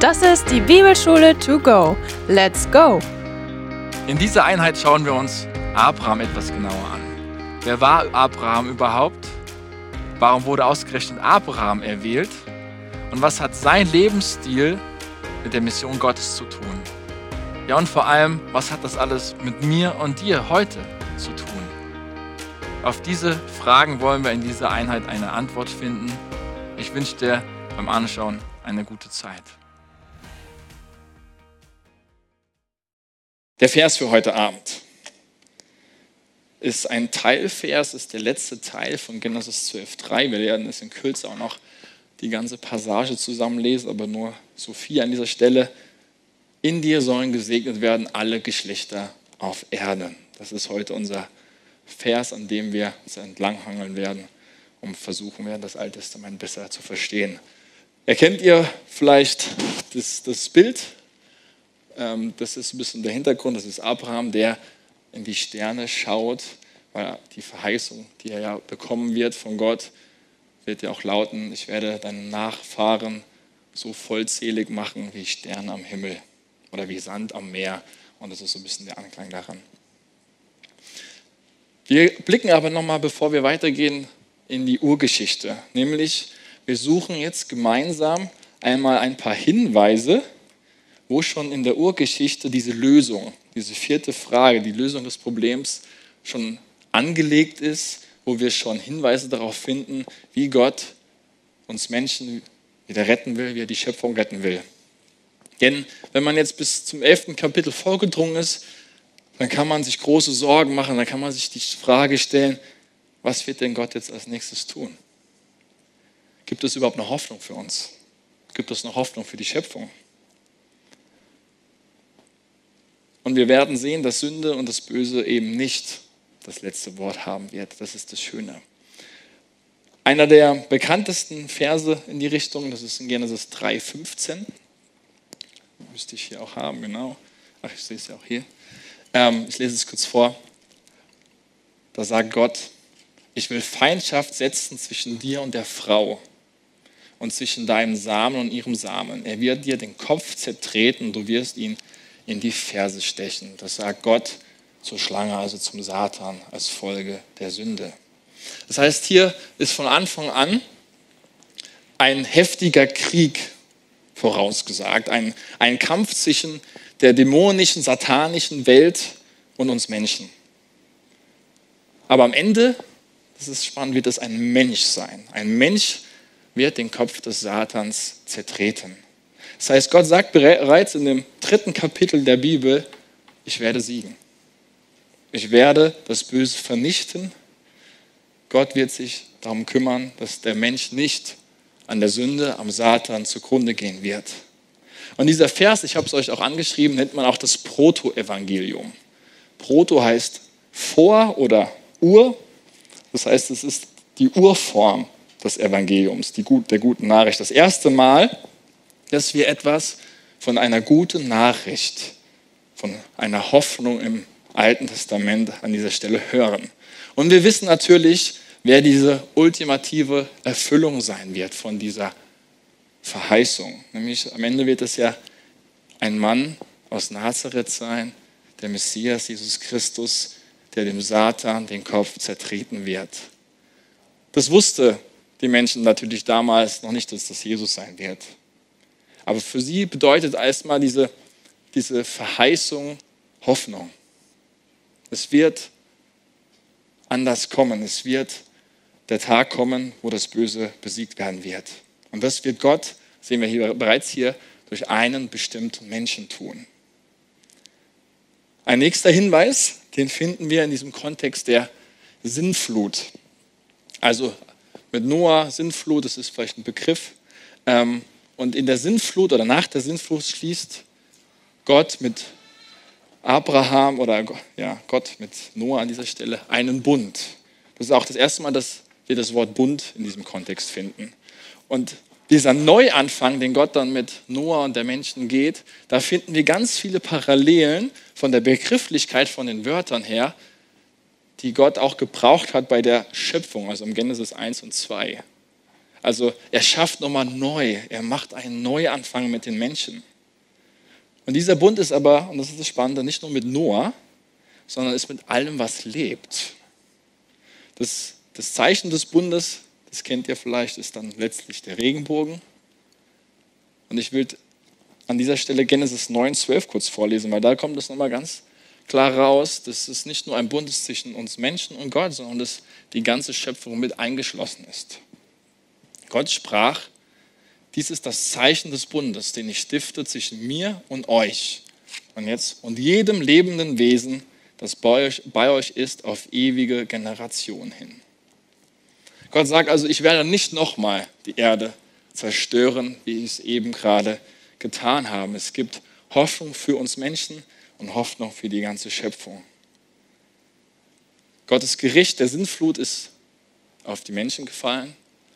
Das ist die Bibelschule to go. Let's go! In dieser Einheit schauen wir uns Abraham etwas genauer an. Wer war Abraham überhaupt? Warum wurde ausgerechnet Abraham erwählt? Und was hat sein Lebensstil mit der Mission Gottes zu tun? Ja, und vor allem, was hat das alles mit mir und dir heute zu tun? Auf diese Fragen wollen wir in dieser Einheit eine Antwort finden. Ich wünsche dir beim Anschauen eine gute Zeit. Der Vers für heute Abend ist ein Teilvers, ist der letzte Teil von Genesis 12.3. Wir werden es in Kürze auch noch die ganze Passage zusammenlesen, aber nur Sophie an dieser Stelle. In dir sollen gesegnet werden alle Geschlechter auf Erden. Das ist heute unser Vers, an dem wir uns entlanghangeln werden, um versuchen werden, das Alte Testament besser zu verstehen. Erkennt ihr vielleicht das, das Bild? Ähm, das ist ein bisschen der Hintergrund. Das ist Abraham, der in die Sterne schaut, weil die Verheißung, die er ja bekommen wird von Gott, wird ja auch lauten, ich werde deinen Nachfahren so vollzählig machen wie Sterne am Himmel oder wie Sand am Meer. Und das ist so ein bisschen der Anklang daran. Wir blicken aber nochmal, bevor wir weitergehen, in die Urgeschichte. Nämlich, wir suchen jetzt gemeinsam einmal ein paar Hinweise, wo schon in der Urgeschichte diese Lösung, diese vierte Frage, die Lösung des Problems schon angelegt ist, wo wir schon Hinweise darauf finden, wie Gott uns Menschen wieder retten will, wie er die Schöpfung retten will. Denn wenn man jetzt bis zum elften Kapitel vorgedrungen ist, dann kann man sich große Sorgen machen, dann kann man sich die Frage stellen, was wird denn Gott jetzt als nächstes tun? Gibt es überhaupt eine Hoffnung für uns? Gibt es eine Hoffnung für die Schöpfung? Und wir werden sehen, dass Sünde und das Böse eben nicht das letzte Wort haben wird. Das ist das Schöne. Einer der bekanntesten Verse in die Richtung, das ist in Genesis 3,15. Müsste ich hier auch haben, genau. Ach, ich sehe es ja auch hier. Ähm, ich lese es kurz vor. Da sagt Gott, ich will Feindschaft setzen zwischen dir und der Frau und zwischen deinem Samen und ihrem Samen. Er wird dir den Kopf zertreten, du wirst ihn in die Ferse stechen. Das sagt Gott zur Schlange, also zum Satan, als Folge der Sünde. Das heißt, hier ist von Anfang an ein heftiger Krieg vorausgesagt, ein, ein Kampf zwischen der dämonischen, satanischen Welt und uns Menschen. Aber am Ende, das ist spannend, wird es ein Mensch sein. Ein Mensch wird den Kopf des Satans zertreten. Das heißt, Gott sagt bereits in dem dritten Kapitel der Bibel, ich werde siegen. Ich werde das Böse vernichten. Gott wird sich darum kümmern, dass der Mensch nicht an der Sünde, am Satan zugrunde gehen wird. Und dieser Vers, ich habe es euch auch angeschrieben, nennt man auch das Proto-Evangelium. Proto heißt vor oder Ur. Das heißt, es ist die Urform des Evangeliums, die, der guten Nachricht. Das erste Mal, dass wir etwas von einer guten Nachricht, von einer Hoffnung im Alten Testament an dieser Stelle hören. Und wir wissen natürlich, wer diese ultimative Erfüllung sein wird von dieser Verheißung. Nämlich am Ende wird es ja ein Mann aus Nazareth sein, der Messias, Jesus Christus, der dem Satan den Kopf zertreten wird. Das wusste die Menschen natürlich damals noch nicht, dass das Jesus sein wird. Aber für sie bedeutet erstmal diese, diese Verheißung Hoffnung. Es wird anders kommen. Es wird der Tag kommen, wo das Böse besiegt werden wird. Und das wird Gott, sehen wir hier bereits hier, durch einen bestimmten Menschen tun. Ein nächster Hinweis, den finden wir in diesem Kontext der Sinnflut. Also mit Noah, Sinnflut, das ist vielleicht ein Begriff. Ähm, und in der Sinnflut oder nach der Sinnflut schließt Gott mit Abraham oder ja, Gott mit Noah an dieser Stelle einen Bund. Das ist auch das erste Mal, dass wir das Wort Bund in diesem Kontext finden. Und dieser Neuanfang, den Gott dann mit Noah und der Menschen geht, da finden wir ganz viele Parallelen von der Begrifflichkeit von den Wörtern her, die Gott auch gebraucht hat bei der Schöpfung, also im Genesis 1 und 2. Also er schafft nochmal neu, er macht einen Neuanfang mit den Menschen. Und dieser Bund ist aber, und das ist das Spannende, nicht nur mit Noah, sondern ist mit allem, was lebt. Das, das Zeichen des Bundes, das kennt ihr vielleicht, ist dann letztlich der Regenbogen. Und ich will an dieser Stelle Genesis 9, 12 kurz vorlesen, weil da kommt es nochmal ganz klar raus, dass es nicht nur ein Bund ist zwischen uns Menschen und Gott, sondern dass die ganze Schöpfung mit eingeschlossen ist. Gott sprach, dies ist das Zeichen des Bundes, den ich stifte zwischen mir und euch. Und jetzt, und jedem lebenden Wesen, das bei euch, bei euch ist, auf ewige Generation hin. Gott sagt also, ich werde nicht nochmal die Erde zerstören, wie ich es eben gerade getan habe. Es gibt Hoffnung für uns Menschen und Hoffnung für die ganze Schöpfung. Gottes Gericht der Sintflut ist auf die Menschen gefallen,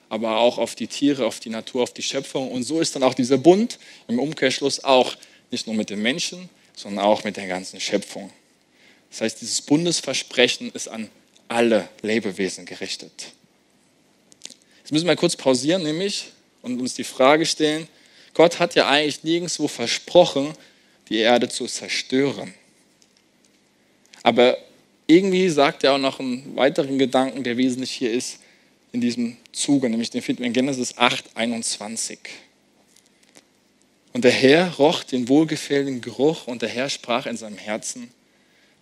aber auch auf die Tiere, auf die Natur, auf die Schöpfung. Und so ist dann auch dieser Bund im Umkehrschluss auch nicht nur mit den Menschen, sondern auch mit der ganzen Schöpfung. Das heißt, dieses Bundesversprechen ist an alle Lebewesen gerichtet. Jetzt müssen wir kurz pausieren, nämlich und uns die Frage stellen: Gott hat ja eigentlich nirgendwo versprochen, die Erde zu zerstören. Aber irgendwie sagt er auch noch einen weiteren Gedanken, der wesentlich hier ist in diesem Zuge, nämlich den finden wir in Genesis 8, 21. Und der Herr roch den wohlgefälligen Geruch und der Herr sprach in seinem Herzen,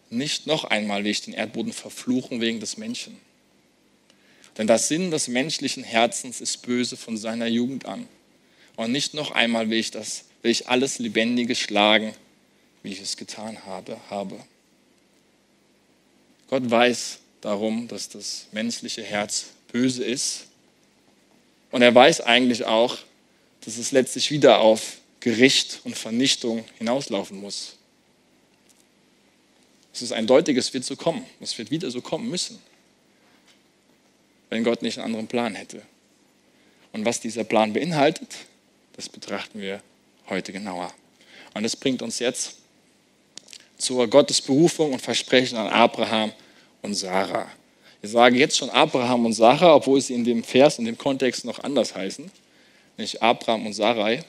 nicht noch einmal will ich den Erdboden verfluchen wegen des Menschen. Denn das Sinn des menschlichen Herzens ist böse von seiner Jugend an. Und nicht noch einmal will ich, das, will ich alles Lebendige schlagen, wie ich es getan habe. habe. Gott weiß darum, dass das menschliche Herz böse ist. Und er weiß eigentlich auch, dass es letztlich wieder auf Gericht und Vernichtung hinauslaufen muss. Es ist eindeutig, es wird so kommen. Es wird wieder so kommen müssen, wenn Gott nicht einen anderen Plan hätte. Und was dieser Plan beinhaltet, das betrachten wir heute genauer. Und das bringt uns jetzt zur Gottesberufung und Versprechen an Abraham und Sarah. Wir sagen jetzt schon Abraham und Sarah, obwohl sie in dem Vers, in dem Kontext noch anders heißen. Nicht Abraham und Sarai,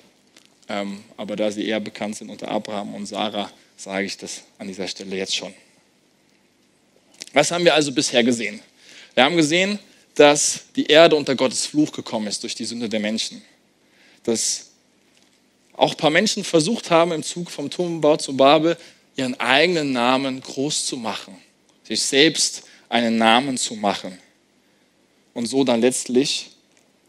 ähm, aber da sie eher bekannt sind unter Abraham und Sarah, sage ich das an dieser Stelle jetzt schon. Was haben wir also bisher gesehen? Wir haben gesehen, dass die Erde unter Gottes Fluch gekommen ist durch die Sünde der Menschen. Dass auch ein paar Menschen versucht haben, im Zug vom Turmbau zu Babel ihren eigenen Namen groß zu machen, sich selbst einen Namen zu machen und so dann letztlich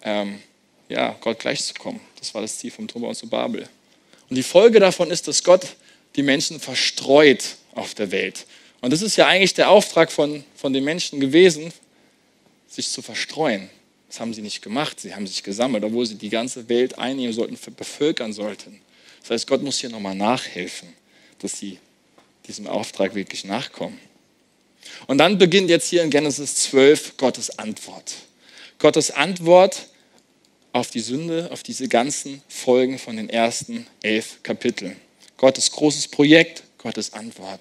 ähm, ja, Gott gleichzukommen. Das war das Ziel vom Turmbau zu Babel. Und die Folge davon ist, dass Gott die Menschen verstreut auf der Welt. Und das ist ja eigentlich der Auftrag von, von den Menschen gewesen, sich zu verstreuen. Das haben sie nicht gemacht. Sie haben sich gesammelt, obwohl sie die ganze Welt einnehmen sollten, bevölkern sollten. Das heißt, Gott muss hier nochmal nachhelfen, dass sie diesem Auftrag wirklich nachkommen. Und dann beginnt jetzt hier in Genesis 12 Gottes Antwort. Gottes Antwort auf die Sünde, auf diese ganzen Folgen von den ersten elf Kapiteln. Gottes großes Projekt, Gottes Antwort.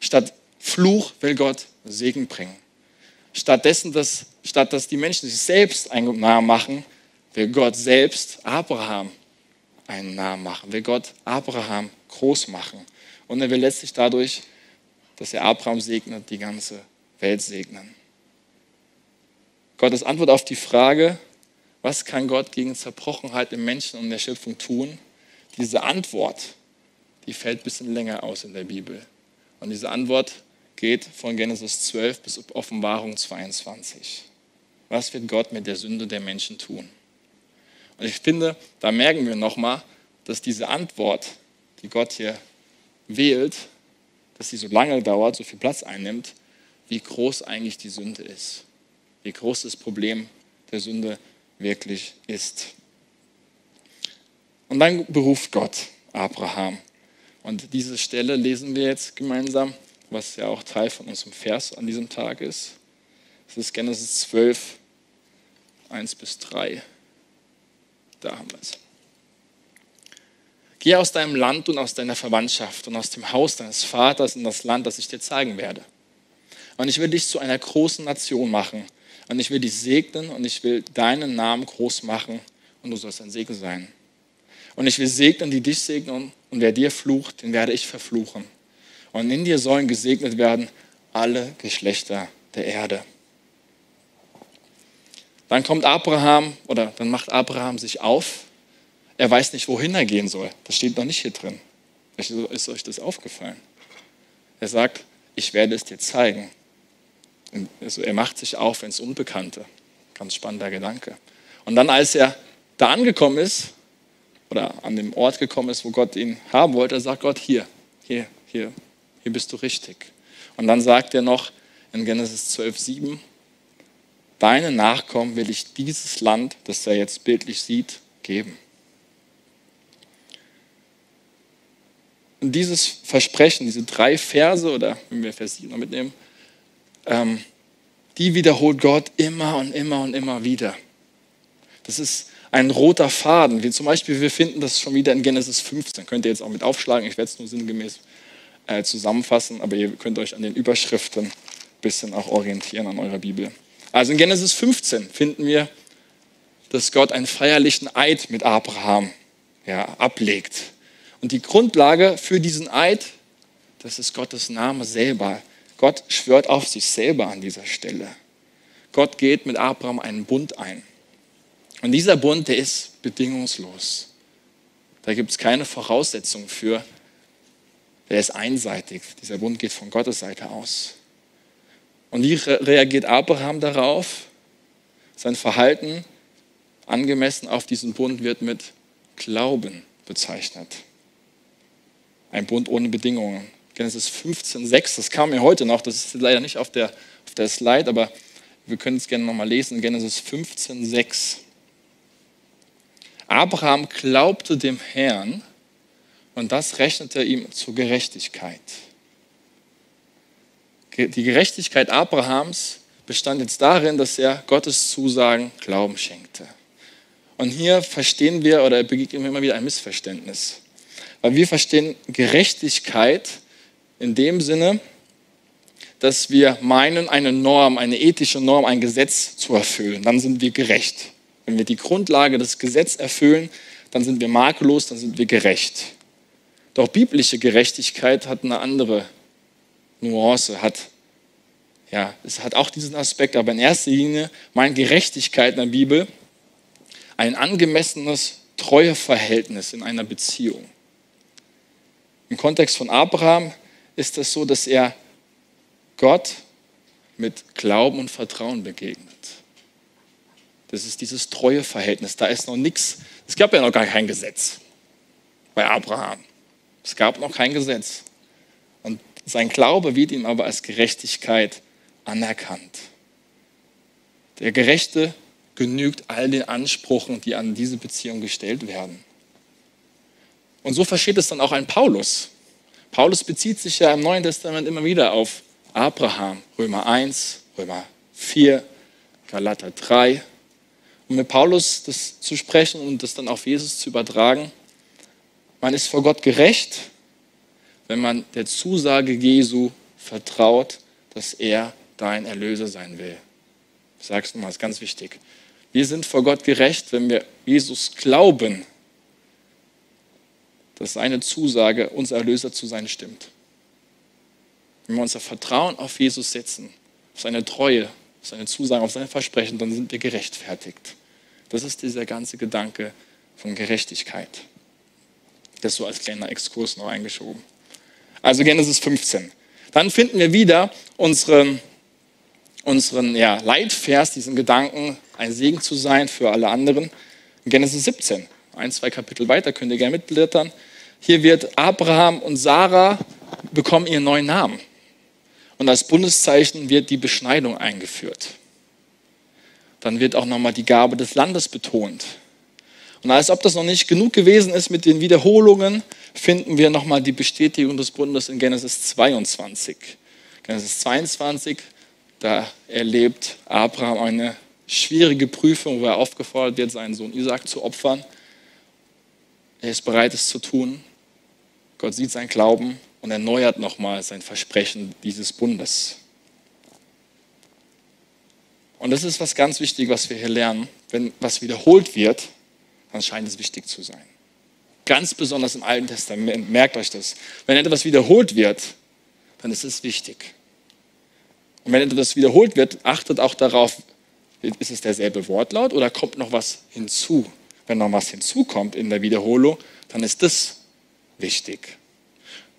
Statt Fluch will Gott Segen bringen. Stattdessen, dass, statt dass die Menschen sich selbst einen Namen machen, will Gott selbst Abraham einen Namen machen, will Gott Abraham groß machen. Und er will letztlich dadurch, dass er Abraham segnet, die ganze Welt segnen. Gottes Antwort auf die Frage, was kann Gott gegen Zerbrochenheit im Menschen und der Schöpfung tun? Diese Antwort, die fällt ein bisschen länger aus in der Bibel. Und diese Antwort geht von Genesis 12 bis Offenbarung 22. Was wird Gott mit der Sünde der Menschen tun? Und ich finde, da merken wir nochmal, dass diese Antwort, die Gott hier wählt, dass sie so lange dauert, so viel Platz einnimmt, wie groß eigentlich die Sünde ist. Wie groß das Problem der Sünde wirklich ist. Und dann beruft Gott Abraham. Und diese Stelle lesen wir jetzt gemeinsam, was ja auch Teil von unserem Vers an diesem Tag ist. Es ist Genesis 12, 1 bis 3. Da haben wir es. Geh aus deinem Land und aus deiner Verwandtschaft und aus dem Haus deines Vaters in das Land, das ich dir zeigen werde. Und ich will dich zu einer großen Nation machen. Und ich will dich segnen und ich will deinen Namen groß machen und du sollst ein Segen sein. Und ich will segnen, die dich segnen und wer dir flucht, den werde ich verfluchen. Und in dir sollen gesegnet werden alle Geschlechter der Erde. Dann kommt Abraham oder dann macht Abraham sich auf. Er weiß nicht, wohin er gehen soll. Das steht noch nicht hier drin. Ist euch das aufgefallen? Er sagt, ich werde es dir zeigen. Also er macht sich auf ins Unbekannte. Ganz spannender Gedanke. Und dann, als er da angekommen ist, oder an dem Ort gekommen ist, wo Gott ihn haben wollte, sagt Gott, hier, hier, hier, hier bist du richtig. Und dann sagt er noch in Genesis 12, 7, deine Nachkommen will ich dieses Land, das er jetzt bildlich sieht, geben. Und dieses Versprechen, diese drei Verse, oder wenn wir Vers 7 noch mitnehmen, ähm, die wiederholt Gott immer und immer und immer wieder. Das ist ein roter Faden, wie zum Beispiel, wir finden das schon wieder in Genesis 15. Könnt ihr jetzt auch mit aufschlagen, ich werde es nur sinngemäß äh, zusammenfassen, aber ihr könnt euch an den Überschriften ein bisschen auch orientieren an eurer Bibel. Also in Genesis 15 finden wir, dass Gott einen feierlichen Eid mit Abraham ja, ablegt. Und die Grundlage für diesen Eid, das ist Gottes Name selber. Gott schwört auf sich selber an dieser Stelle. Gott geht mit Abraham einen Bund ein. Und dieser Bund, der ist bedingungslos. Da gibt es keine Voraussetzungen für. Der ist einseitig. Dieser Bund geht von Gottes Seite aus. Und wie reagiert Abraham darauf? Sein Verhalten angemessen auf diesen Bund wird mit Glauben bezeichnet. Ein Bund ohne Bedingungen. Genesis 15, 6, das kam mir heute noch, das ist leider nicht auf der, auf der Slide, aber wir können es gerne nochmal lesen. Genesis 15, 6. Abraham glaubte dem Herrn und das rechnete ihm zur Gerechtigkeit. Die Gerechtigkeit Abrahams bestand jetzt darin, dass er Gottes Zusagen Glauben schenkte. Und hier verstehen wir oder begegnen wir immer wieder ein Missverständnis. Weil wir verstehen Gerechtigkeit in dem Sinne, dass wir meinen, eine Norm, eine ethische Norm, ein Gesetz zu erfüllen. Dann sind wir gerecht. Wenn wir die Grundlage des Gesetzes erfüllen, dann sind wir makellos, dann sind wir gerecht. Doch biblische Gerechtigkeit hat eine andere Nuance, hat, ja, es hat auch diesen Aspekt, aber in erster Linie meint Gerechtigkeit in der Bibel ein angemessenes Treueverhältnis in einer Beziehung. Im Kontext von Abraham ist es so, dass er Gott mit Glauben und Vertrauen begegnet. Das ist dieses treue Verhältnis. Da ist noch nichts. Es gab ja noch gar kein Gesetz bei Abraham. Es gab noch kein Gesetz. Und sein Glaube wird ihm aber als Gerechtigkeit anerkannt. Der Gerechte genügt all den Ansprüchen, die an diese Beziehung gestellt werden. Und so versteht es dann auch ein Paulus. Paulus bezieht sich ja im Neuen Testament immer wieder auf Abraham, Römer 1, Römer 4, Galater 3 um mit Paulus das zu sprechen und das dann auf Jesus zu übertragen. Man ist vor Gott gerecht, wenn man der Zusage Jesu vertraut, dass er dein Erlöser sein will. Ich sage es nochmal, ist ganz wichtig. Wir sind vor Gott gerecht, wenn wir Jesus glauben, dass seine Zusage, unser Erlöser zu sein, stimmt. Wenn wir unser Vertrauen auf Jesus setzen, auf seine Treue, seine Zusagen, auf sein Versprechen, dann sind wir gerechtfertigt. Das ist dieser ganze Gedanke von Gerechtigkeit. Das so als kleiner Exkurs noch eingeschoben. Also Genesis 15. Dann finden wir wieder unseren, unseren ja, Leitvers, diesen Gedanken, ein Segen zu sein für alle anderen. Genesis 17, ein, zwei Kapitel weiter, könnt ihr gerne mitblättern. Hier wird Abraham und Sarah bekommen ihren neuen Namen. Und als Bundeszeichen wird die Beschneidung eingeführt. Dann wird auch nochmal die Gabe des Landes betont. Und als ob das noch nicht genug gewesen ist mit den Wiederholungen, finden wir nochmal die Bestätigung des Bundes in Genesis 22. Genesis 22, da erlebt Abraham eine schwierige Prüfung, wo er aufgefordert wird, seinen Sohn Isaac zu opfern. Er ist bereit, es zu tun. Gott sieht sein Glauben und erneuert nochmal sein Versprechen dieses Bundes. Und das ist was ganz wichtig, was wir hier lernen. Wenn was wiederholt wird, dann scheint es wichtig zu sein. Ganz besonders im Alten Testament, merkt euch das. Wenn etwas wiederholt wird, dann ist es wichtig. Und wenn etwas wiederholt wird, achtet auch darauf, ist es derselbe Wortlaut oder kommt noch was hinzu? Wenn noch was hinzukommt in der Wiederholung, dann ist das wichtig.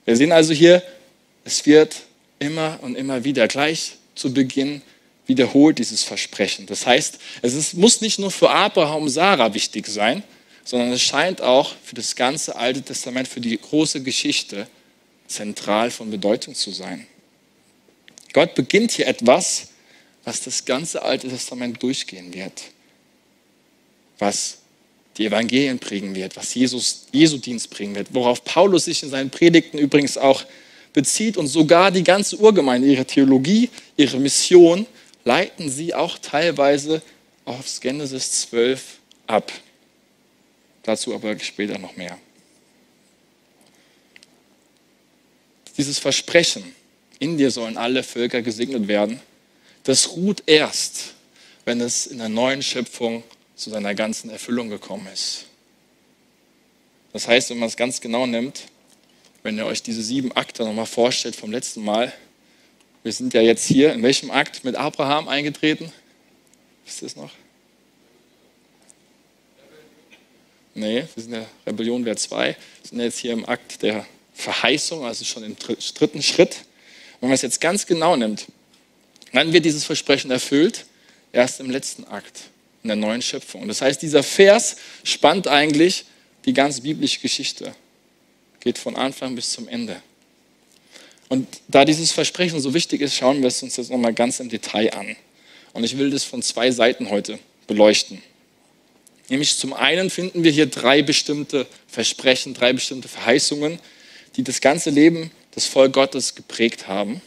Wir sehen also hier, es wird immer und immer wieder gleich zu Beginn wiederholt dieses Versprechen. Das heißt, es ist, muss nicht nur für Abraham und Sarah wichtig sein, sondern es scheint auch für das ganze Alte Testament, für die große Geschichte zentral von Bedeutung zu sein. Gott beginnt hier etwas, was das ganze Alte Testament durchgehen wird, was die Evangelien prägen wird, was Jesus, Jesu Dienst bringen wird, worauf Paulus sich in seinen Predigten übrigens auch bezieht und sogar die ganze Urgemeinde, ihre Theologie, ihre Mission leiten sie auch teilweise aufs Genesis 12 ab. Dazu aber später noch mehr. Dieses Versprechen, in dir sollen alle Völker gesegnet werden, das ruht erst, wenn es in der neuen Schöpfung zu seiner ganzen Erfüllung gekommen ist. Das heißt, wenn man es ganz genau nimmt, wenn ihr euch diese sieben Akte nochmal vorstellt vom letzten Mal, wir sind ja jetzt hier, in welchem Akt mit Abraham eingetreten? Wisst ihr es noch? Nee, wir sind ja Rebellion wäre zwei. Wir sind jetzt hier im Akt der Verheißung, also schon im dritten Schritt. Wenn man es jetzt ganz genau nimmt, dann wird dieses Versprechen erfüllt, erst im letzten Akt, in der neuen Schöpfung. Das heißt, dieser Vers spannt eigentlich die ganze biblische Geschichte, geht von Anfang bis zum Ende. Und da dieses Versprechen so wichtig ist, schauen wir es uns jetzt nochmal ganz im Detail an. Und ich will das von zwei Seiten heute beleuchten. Nämlich zum einen finden wir hier drei bestimmte Versprechen, drei bestimmte Verheißungen, die das ganze Leben des Volk Gottes geprägt haben.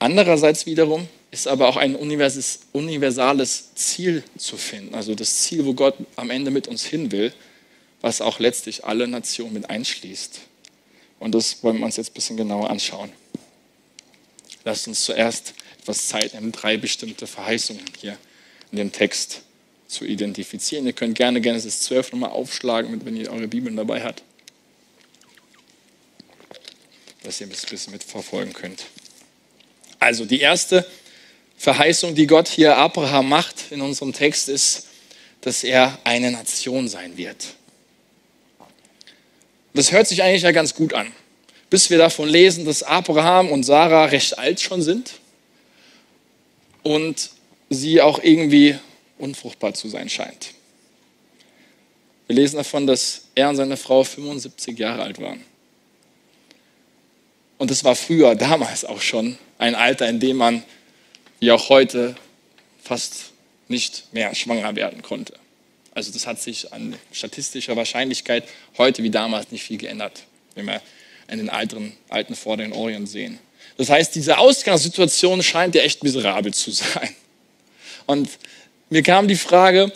Andererseits wiederum ist aber auch ein universales Ziel zu finden, also das Ziel, wo Gott am Ende mit uns hin will, was auch letztlich alle Nationen mit einschließt. Und das wollen wir uns jetzt ein bisschen genauer anschauen. Lasst uns zuerst etwas Zeit nehmen, drei bestimmte Verheißungen hier in dem Text zu identifizieren. Ihr könnt gerne Genesis 12 nochmal aufschlagen, wenn ihr eure Bibeln dabei habt, dass ihr ein bisschen mitverfolgen könnt. Also die erste Verheißung, die Gott hier Abraham macht in unserem Text, ist, dass er eine Nation sein wird. Das hört sich eigentlich ja ganz gut an, bis wir davon lesen, dass Abraham und Sarah recht alt schon sind und sie auch irgendwie unfruchtbar zu sein scheint. Wir lesen davon, dass er und seine Frau 75 Jahre alt waren. Und das war früher, damals auch schon, ein Alter, in dem man, wie auch heute, fast nicht mehr schwanger werden konnte. Also das hat sich an statistischer Wahrscheinlichkeit heute wie damals nicht viel geändert, wenn wir in den alten, alten Vorderen Orient sehen. Das heißt, diese Ausgangssituation scheint ja echt miserabel zu sein. Und mir kam die Frage,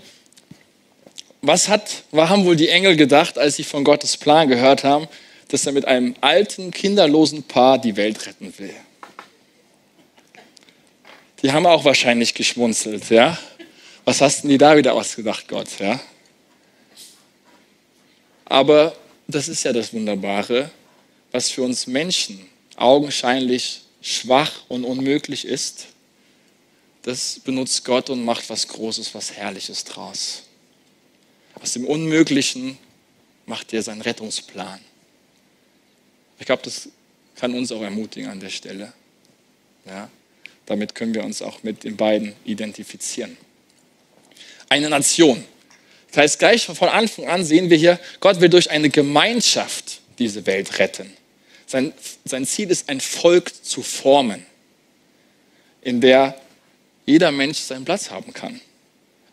was, hat, was haben wohl die Engel gedacht, als sie von Gottes Plan gehört haben, dass er mit einem alten, kinderlosen Paar die Welt retten will? Die haben auch wahrscheinlich geschmunzelt, ja? was hast denn die da wieder ausgedacht, Gott? Ja? Aber das ist ja das Wunderbare, was für uns Menschen augenscheinlich schwach und unmöglich ist, das benutzt Gott und macht was Großes, was Herrliches draus. Aus dem Unmöglichen macht er seinen Rettungsplan. Ich glaube, das kann uns auch ermutigen an der Stelle. Ja? Damit können wir uns auch mit den beiden identifizieren eine Nation. Das heißt, gleich von Anfang an sehen wir hier, Gott will durch eine Gemeinschaft diese Welt retten. Sein, sein Ziel ist, ein Volk zu formen, in der jeder Mensch seinen Platz haben kann.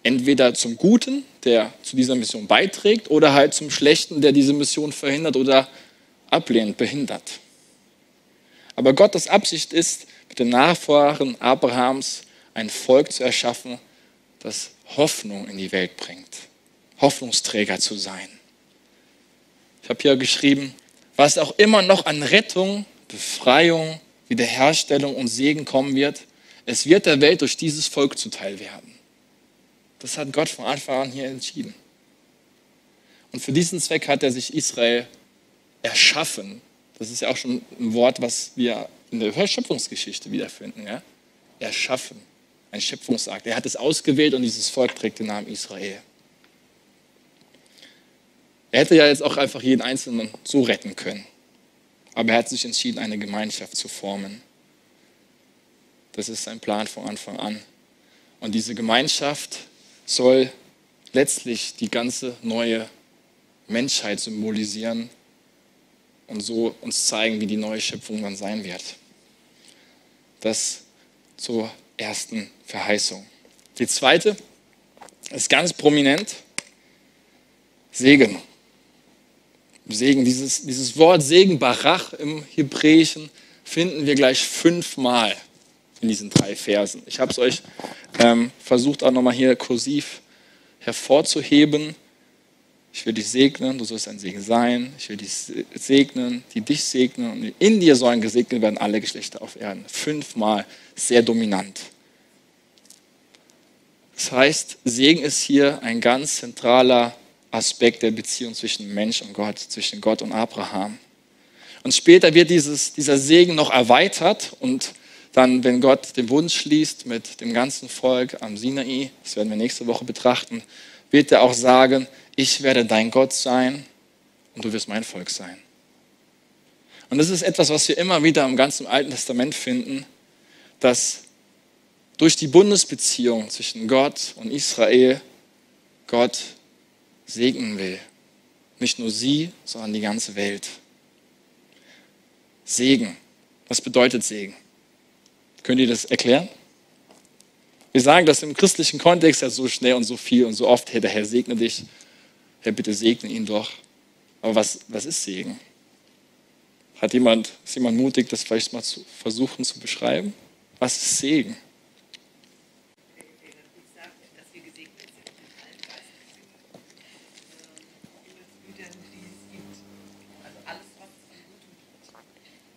Entweder zum Guten, der zu dieser Mission beiträgt, oder halt zum Schlechten, der diese Mission verhindert oder ablehnt, behindert. Aber Gottes Absicht ist, den Nachfahren Abrahams ein Volk zu erschaffen, das Hoffnung in die Welt bringt. Hoffnungsträger zu sein. Ich habe hier geschrieben, was auch immer noch an Rettung, Befreiung, Wiederherstellung und Segen kommen wird, Es wird der Welt durch dieses Volk zuteil werden. Das hat Gott von Anfang an hier entschieden. Und für diesen Zweck hat er sich Israel erschaffen. Das ist ja auch schon ein Wort, was wir in der Schöpfungsgeschichte wiederfinden. Ja? Erschaffen, ein Schöpfungsakt. Er hat es ausgewählt und dieses Volk trägt den Namen Israel. Er hätte ja jetzt auch einfach jeden Einzelnen so retten können. Aber er hat sich entschieden, eine Gemeinschaft zu formen. Das ist sein Plan von Anfang an. Und diese Gemeinschaft soll letztlich die ganze neue Menschheit symbolisieren und so uns zeigen, wie die neue Schöpfung dann sein wird. Das zur ersten Verheißung. Die zweite ist ganz prominent Segen. Segen, dieses, dieses Wort Segen, Barach im Hebräischen, finden wir gleich fünfmal in diesen drei Versen. Ich habe es euch ähm, versucht auch nochmal hier kursiv hervorzuheben. Ich will dich segnen, du sollst ein Segen sein. Ich will dich segnen, die dich segnen. Und in dir sollen gesegnet werden alle Geschlechter auf Erden. Fünfmal sehr dominant. Das heißt, Segen ist hier ein ganz zentraler Aspekt der Beziehung zwischen Mensch und Gott, zwischen Gott und Abraham. Und später wird dieses, dieser Segen noch erweitert und dann, wenn Gott den Bund schließt mit dem ganzen Volk am Sinai, das werden wir nächste Woche betrachten, wird er auch sagen, ich werde dein Gott sein und du wirst mein Volk sein. Und das ist etwas, was wir immer wieder im ganzen Alten Testament finden, dass durch die Bundesbeziehung zwischen Gott und Israel Gott segnen will. Nicht nur sie, sondern die ganze Welt. Segen. Was bedeutet Segen? Könnt ihr das erklären? Wir sagen das im christlichen Kontext ja so schnell und so viel und so oft, Herr, der Herr segne dich. Herr, bitte segne ihn doch. Aber was, was ist Segen? Hat jemand, ist jemand mutig, das vielleicht mal zu versuchen zu beschreiben? Was ist Segen?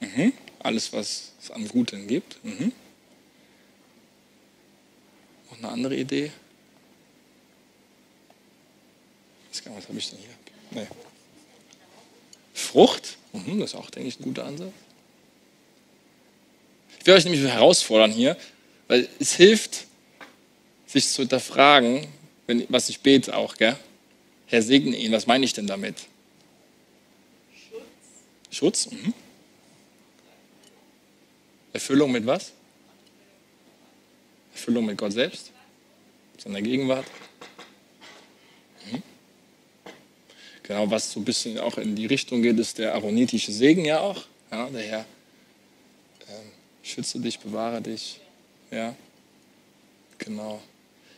Mhm. Alles, was es an Guten gibt. Mhm. Noch eine andere Idee? Was habe ich denn hier? Nee. Frucht? Mhm, das ist auch, denke ich, ein guter Ansatz. Ich will euch nämlich herausfordern hier, weil es hilft, sich zu hinterfragen, wenn, was ich bete auch, gell? Herr segne ihn, was meine ich denn damit? Schutz. Schutz? Mhm. Erfüllung mit was? Erfüllung mit Gott selbst, seiner Gegenwart. Mhm. Genau, was so ein bisschen auch in die Richtung geht, ist der aaronitische Segen ja auch. Ja, der Herr ähm, schütze dich, bewahre dich. Ja, genau.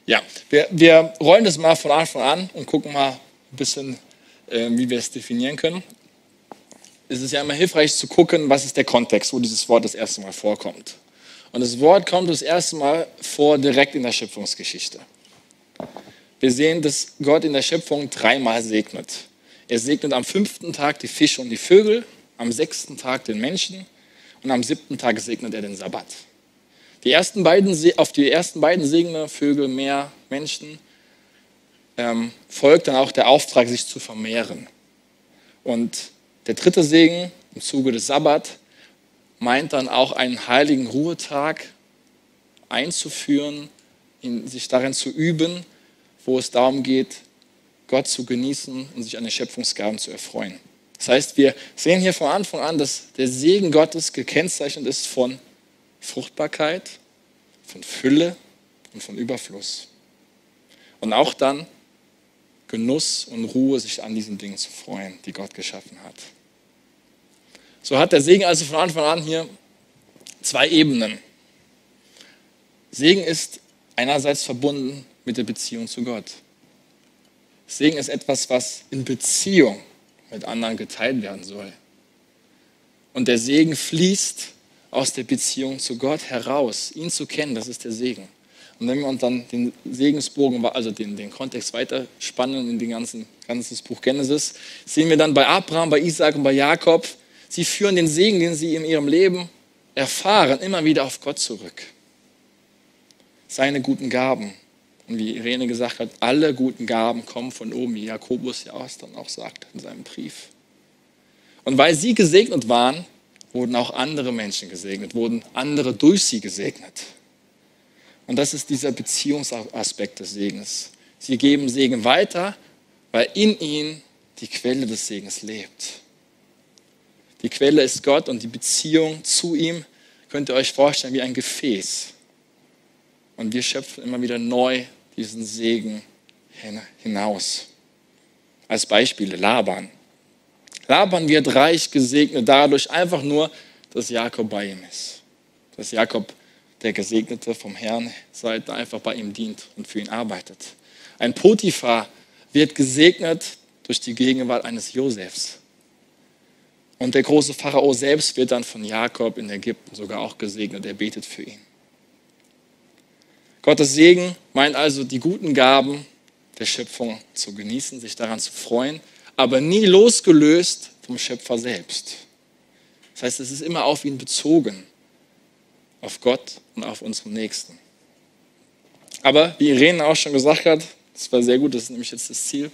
Ja, wir, wir rollen das mal von Anfang an und gucken mal ein bisschen, äh, wie wir es definieren können ist es ja immer hilfreich zu gucken, was ist der Kontext, wo dieses Wort das erste Mal vorkommt. Und das Wort kommt das erste Mal vor direkt in der Schöpfungsgeschichte. Wir sehen, dass Gott in der Schöpfung dreimal segnet. Er segnet am fünften Tag die Fische und die Vögel, am sechsten Tag den Menschen und am siebten Tag segnet er den Sabbat. Die ersten beiden, auf die ersten beiden Segne, Vögel, Meer, Menschen, ähm, folgt dann auch der Auftrag, sich zu vermehren. Und der dritte Segen im Zuge des Sabbat meint dann auch einen heiligen Ruhetag einzuführen, sich darin zu üben, wo es darum geht, Gott zu genießen und sich an den Schöpfungsgaben zu erfreuen. Das heißt, wir sehen hier von Anfang an, dass der Segen Gottes gekennzeichnet ist von Fruchtbarkeit, von Fülle und von Überfluss. Und auch dann Genuss und Ruhe, sich an diesen Dingen zu freuen, die Gott geschaffen hat. So hat der Segen also von Anfang an hier zwei Ebenen. Segen ist einerseits verbunden mit der Beziehung zu Gott. Segen ist etwas, was in Beziehung mit anderen geteilt werden soll. Und der Segen fließt aus der Beziehung zu Gott heraus. Ihn zu kennen, das ist der Segen. Und wenn wir uns dann den Segensbogen, also den, den Kontext weiterspannen in den ganzen, ganzes Buch Genesis, sehen wir dann bei Abraham, bei Isaac und bei Jakob, sie führen den Segen, den sie in ihrem Leben erfahren, immer wieder auf Gott zurück. seine guten Gaben. Und wie Irene gesagt hat, alle guten Gaben kommen von oben, wie Jakobus ja auch dann auch sagt in seinem Brief. Und weil sie gesegnet waren, wurden auch andere Menschen gesegnet, wurden andere durch sie gesegnet. Und das ist dieser Beziehungsaspekt des Segens. Sie geben Segen weiter, weil in ihnen die Quelle des Segens lebt. Die Quelle ist Gott und die Beziehung zu ihm könnt ihr euch vorstellen wie ein Gefäß. Und wir schöpfen immer wieder neu diesen Segen hinaus. Als Beispiele Laban. Laban wird reich gesegnet dadurch einfach nur, dass Jakob bei ihm ist. Dass Jakob, der Gesegnete vom Herrn, seit einfach bei ihm dient und für ihn arbeitet. Ein Potiphar wird gesegnet durch die Gegenwart eines Josefs. Und der große Pharao selbst wird dann von Jakob in Ägypten sogar auch gesegnet. Er betet für ihn. Gottes Segen meint also, die guten Gaben der Schöpfung zu genießen, sich daran zu freuen, aber nie losgelöst vom Schöpfer selbst. Das heißt, es ist immer auf ihn bezogen, auf Gott und auf unseren Nächsten. Aber wie Irene auch schon gesagt hat, das war sehr gut, das ist nämlich jetzt das Ziel,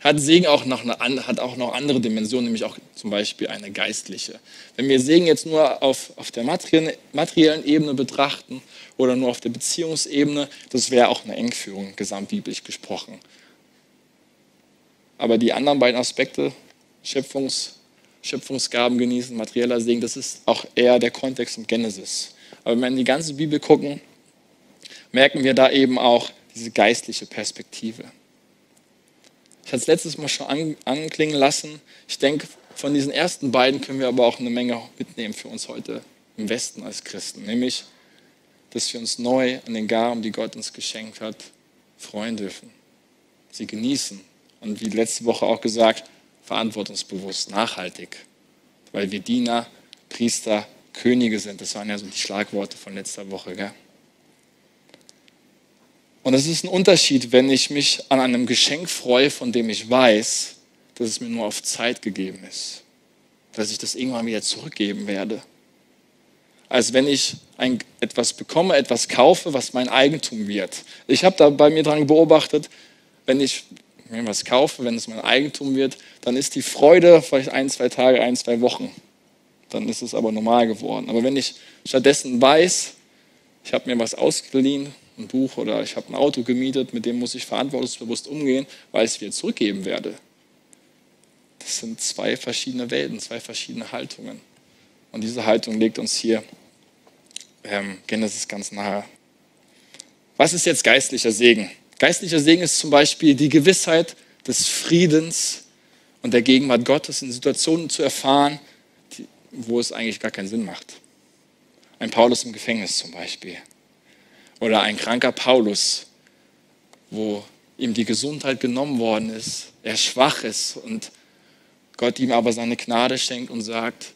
hat Segen auch noch, eine, hat auch noch andere Dimensionen, nämlich auch zum Beispiel eine geistliche. Wenn wir Segen jetzt nur auf, auf der materiellen, Ebene betrachten oder nur auf der Beziehungsebene, das wäre auch eine Engführung, gesamtbiblisch gesprochen. Aber die anderen beiden Aspekte, Schöpfungs, Schöpfungsgaben genießen, materieller Segen, das ist auch eher der Kontext im Genesis. Aber wenn wir in die ganze Bibel gucken, merken wir da eben auch diese geistliche Perspektive. Ich hatte es letztes Mal schon an, anklingen lassen. Ich denke, von diesen ersten beiden können wir aber auch eine Menge mitnehmen für uns heute im Westen als Christen. Nämlich, dass wir uns neu an den Gaben, die Gott uns geschenkt hat, freuen dürfen. Sie genießen. Und wie letzte Woche auch gesagt, verantwortungsbewusst, nachhaltig. Weil wir Diener, Priester, Könige sind. Das waren ja so die Schlagworte von letzter Woche. Gell? Und es ist ein Unterschied, wenn ich mich an einem Geschenk freue, von dem ich weiß, dass es mir nur auf Zeit gegeben ist, dass ich das irgendwann wieder zurückgeben werde. Als wenn ich ein, etwas bekomme, etwas kaufe, was mein Eigentum wird. Ich habe da bei mir dran beobachtet, wenn ich mir was kaufe, wenn es mein Eigentum wird, dann ist die Freude vielleicht ein, zwei Tage, ein, zwei Wochen. Dann ist es aber normal geworden. Aber wenn ich stattdessen weiß, ich habe mir was ausgeliehen, ein Buch oder ich habe ein Auto gemietet, mit dem muss ich verantwortungsbewusst umgehen, weil ich es wieder zurückgeben werde. Das sind zwei verschiedene Welten, zwei verschiedene Haltungen. Und diese Haltung legt uns hier ähm, Genesis ganz nahe. Was ist jetzt geistlicher Segen? Geistlicher Segen ist zum Beispiel die Gewissheit des Friedens und der Gegenwart Gottes in Situationen zu erfahren, die, wo es eigentlich gar keinen Sinn macht. Ein Paulus im Gefängnis zum Beispiel. Oder ein kranker Paulus, wo ihm die Gesundheit genommen worden ist, er schwach ist und Gott ihm aber seine Gnade schenkt und sagt,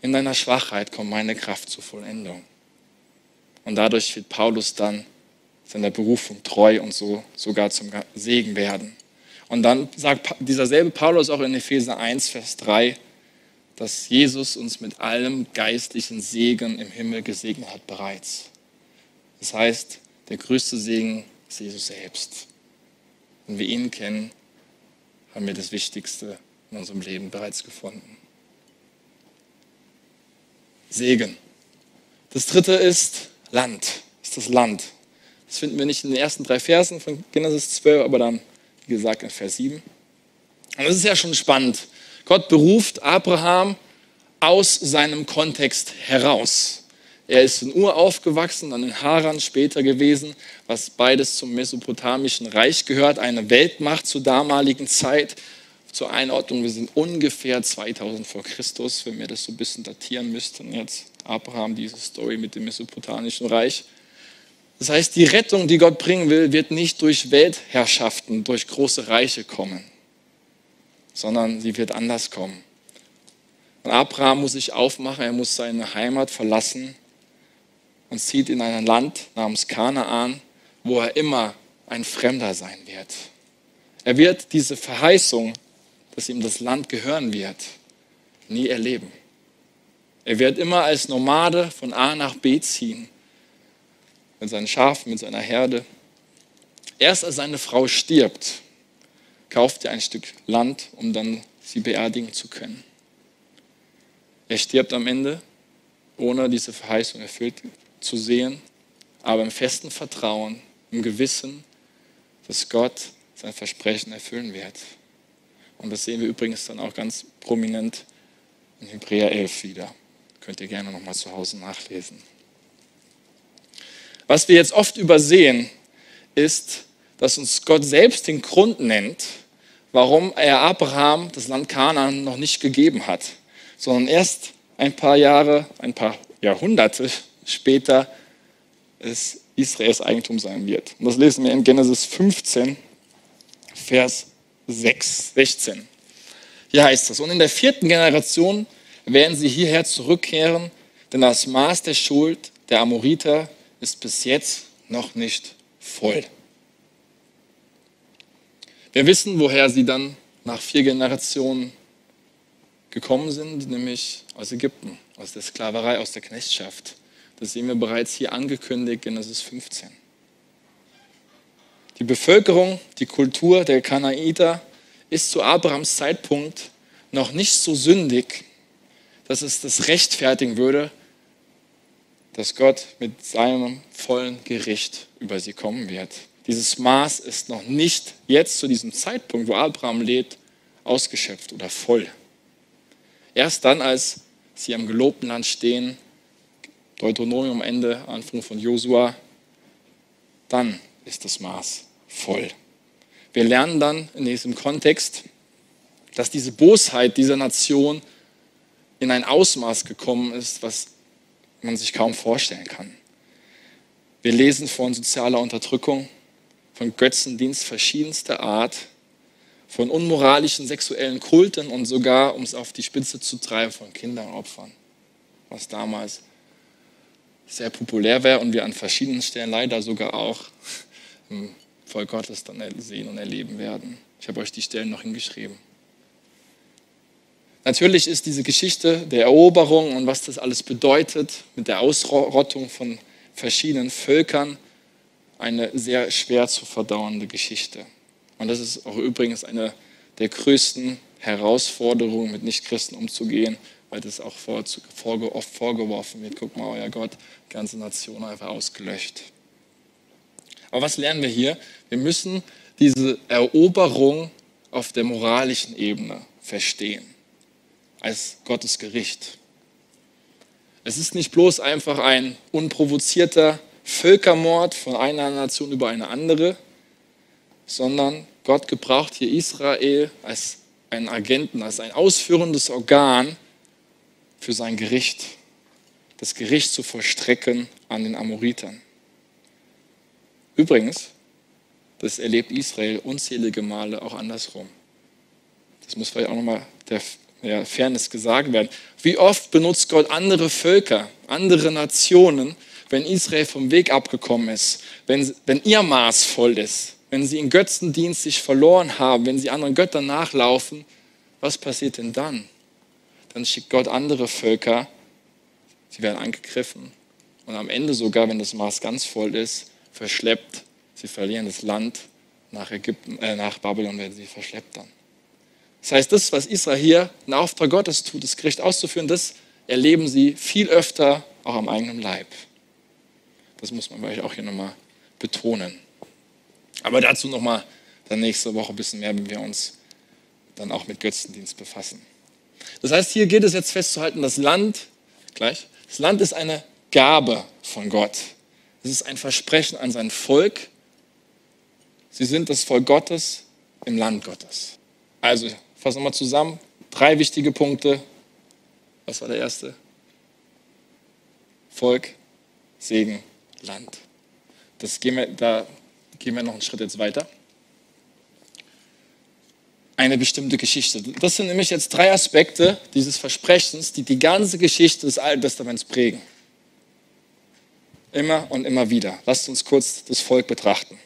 in deiner Schwachheit kommt meine Kraft zur Vollendung. Und dadurch wird Paulus dann seiner Berufung treu und so sogar zum Segen werden. Und dann sagt dieser selbe Paulus auch in Epheser 1, Vers 3, dass Jesus uns mit allem geistlichen Segen im Himmel gesegnet hat bereits. Das heißt, der größte Segen ist Jesus selbst. Wenn wir ihn kennen, haben wir das Wichtigste in unserem Leben bereits gefunden. Segen. Das dritte ist Land, ist das Land. Das finden wir nicht in den ersten drei Versen von Genesis 12, aber dann, wie gesagt, in Vers 7. Und das ist ja schon spannend. Gott beruft Abraham aus seinem Kontext heraus. Er ist in Ur aufgewachsen, dann in Haran später gewesen, was beides zum Mesopotamischen Reich gehört, eine Weltmacht zur damaligen Zeit. Zur Einordnung, wir sind ungefähr 2000 vor Christus, wenn wir das so ein bisschen datieren müssten jetzt. Abraham, diese Story mit dem Mesopotamischen Reich. Das heißt, die Rettung, die Gott bringen will, wird nicht durch Weltherrschaften, durch große Reiche kommen, sondern sie wird anders kommen. Und Abraham muss sich aufmachen, er muss seine Heimat verlassen und zieht in ein Land namens Kanaan, wo er immer ein Fremder sein wird. Er wird diese Verheißung, dass ihm das Land gehören wird, nie erleben. Er wird immer als Nomade von A nach B ziehen. mit seinen Schafen, mit seiner Herde. Erst als seine Frau stirbt, kauft er ein Stück Land, um dann sie beerdigen zu können. Er stirbt am Ende, ohne diese Verheißung erfüllt zu sehen, aber im festen Vertrauen, im Gewissen, dass Gott sein Versprechen erfüllen wird. Und das sehen wir übrigens dann auch ganz prominent in Hebräer 11 wieder. Könnt ihr gerne nochmal zu Hause nachlesen. Was wir jetzt oft übersehen, ist, dass uns Gott selbst den Grund nennt, warum er Abraham das Land Kanaan noch nicht gegeben hat, sondern erst ein paar Jahre, ein paar Jahrhunderte später es Israels Eigentum sein wird. Und das lesen wir in Genesis 15, Vers 6, 16. Hier heißt es, und in der vierten Generation werden sie hierher zurückkehren, denn das Maß der Schuld der Amoriter ist bis jetzt noch nicht voll. Wir wissen, woher sie dann nach vier Generationen gekommen sind, nämlich aus Ägypten, aus der Sklaverei, aus der Knechtschaft. Das sehen wir bereits hier angekündigt, Genesis 15. Die Bevölkerung, die Kultur der Kanaiter ist zu Abrahams Zeitpunkt noch nicht so sündig, dass es das rechtfertigen würde, dass Gott mit seinem vollen Gericht über sie kommen wird. Dieses Maß ist noch nicht jetzt zu diesem Zeitpunkt, wo Abraham lebt, ausgeschöpft oder voll. Erst dann, als sie am gelobten Land stehen, Deuteronomium Ende, Anfang von Josua, dann ist das Maß voll. Wir lernen dann in diesem Kontext, dass diese Bosheit dieser Nation in ein Ausmaß gekommen ist, was man sich kaum vorstellen kann. Wir lesen von sozialer Unterdrückung, von Götzendienst verschiedenster Art, von unmoralischen sexuellen Kulten und sogar, um es auf die Spitze zu treiben, von Kinderopfern, was damals sehr populär wäre und wir an verschiedenen Stellen leider sogar auch im Volk Gottes dann sehen und erleben werden. Ich habe euch die Stellen noch hingeschrieben. Natürlich ist diese Geschichte der Eroberung und was das alles bedeutet mit der Ausrottung von verschiedenen Völkern eine sehr schwer zu verdauernde Geschichte. Und das ist auch übrigens eine der größten Herausforderungen, mit Nichtchristen umzugehen, weil das auch oft vorgeworfen wird. Guck mal, euer Gott, ganze Nation einfach ausgelöscht. Aber was lernen wir hier? Wir müssen diese Eroberung auf der moralischen Ebene verstehen, als Gottes Gericht. Es ist nicht bloß einfach ein unprovozierter Völkermord von einer Nation über eine andere, sondern Gott gebraucht hier Israel als einen Agenten, als ein ausführendes Organ für sein Gericht, das Gericht zu vollstrecken an den Amoritern. Übrigens, das erlebt Israel unzählige Male auch andersrum. Das muss vielleicht auch nochmal der Fairness gesagt werden. Wie oft benutzt Gott andere Völker, andere Nationen, wenn Israel vom Weg abgekommen ist, wenn, wenn ihr Maß voll ist, wenn sie in Götzendienst sich verloren haben, wenn sie anderen Göttern nachlaufen, was passiert denn dann? Dann schickt Gott andere Völker, sie werden angegriffen und am Ende sogar, wenn das Maß ganz voll ist, verschleppt, sie verlieren das Land, nach, Ägypten, äh, nach Babylon werden sie verschleppt dann. Das heißt, das, was Israel hier in Auftrag Gottes tut, das Gericht auszuführen, das erleben sie viel öfter auch am eigenen Leib. Das muss man vielleicht auch hier nochmal betonen. Aber dazu nochmal dann nächste Woche ein bisschen mehr, wenn wir uns dann auch mit Götzendienst befassen. Das heißt, hier gilt es jetzt festzuhalten, das Land, gleich, das Land ist eine Gabe von Gott. Es ist ein Versprechen an sein Volk. Sie sind das Volk Gottes im Land Gottes. Also, fassen wir mal zusammen. Drei wichtige Punkte. Was war der erste? Volk, Segen, Land. Das gehen wir, da gehen wir noch einen Schritt jetzt weiter. Eine bestimmte Geschichte. Das sind nämlich jetzt drei Aspekte dieses Versprechens, die die ganze Geschichte des Alten Testaments prägen. Immer und immer wieder. Lasst uns kurz das Volk betrachten.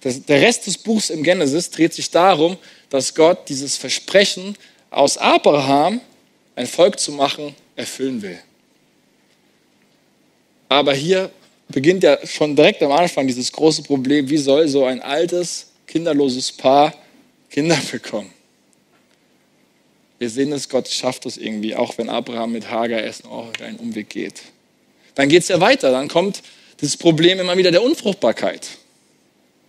Das, der Rest des Buchs im Genesis dreht sich darum, dass Gott dieses Versprechen aus Abraham, ein Volk zu machen, erfüllen will. Aber hier beginnt ja schon direkt am Anfang dieses große Problem, wie soll so ein altes, kinderloses Paar Kinder bekommen? Wir sehen es, Gott schafft es irgendwie, auch wenn Abraham mit Hagar erst noch einen Umweg geht. Dann geht es ja weiter, dann kommt das Problem immer wieder der Unfruchtbarkeit.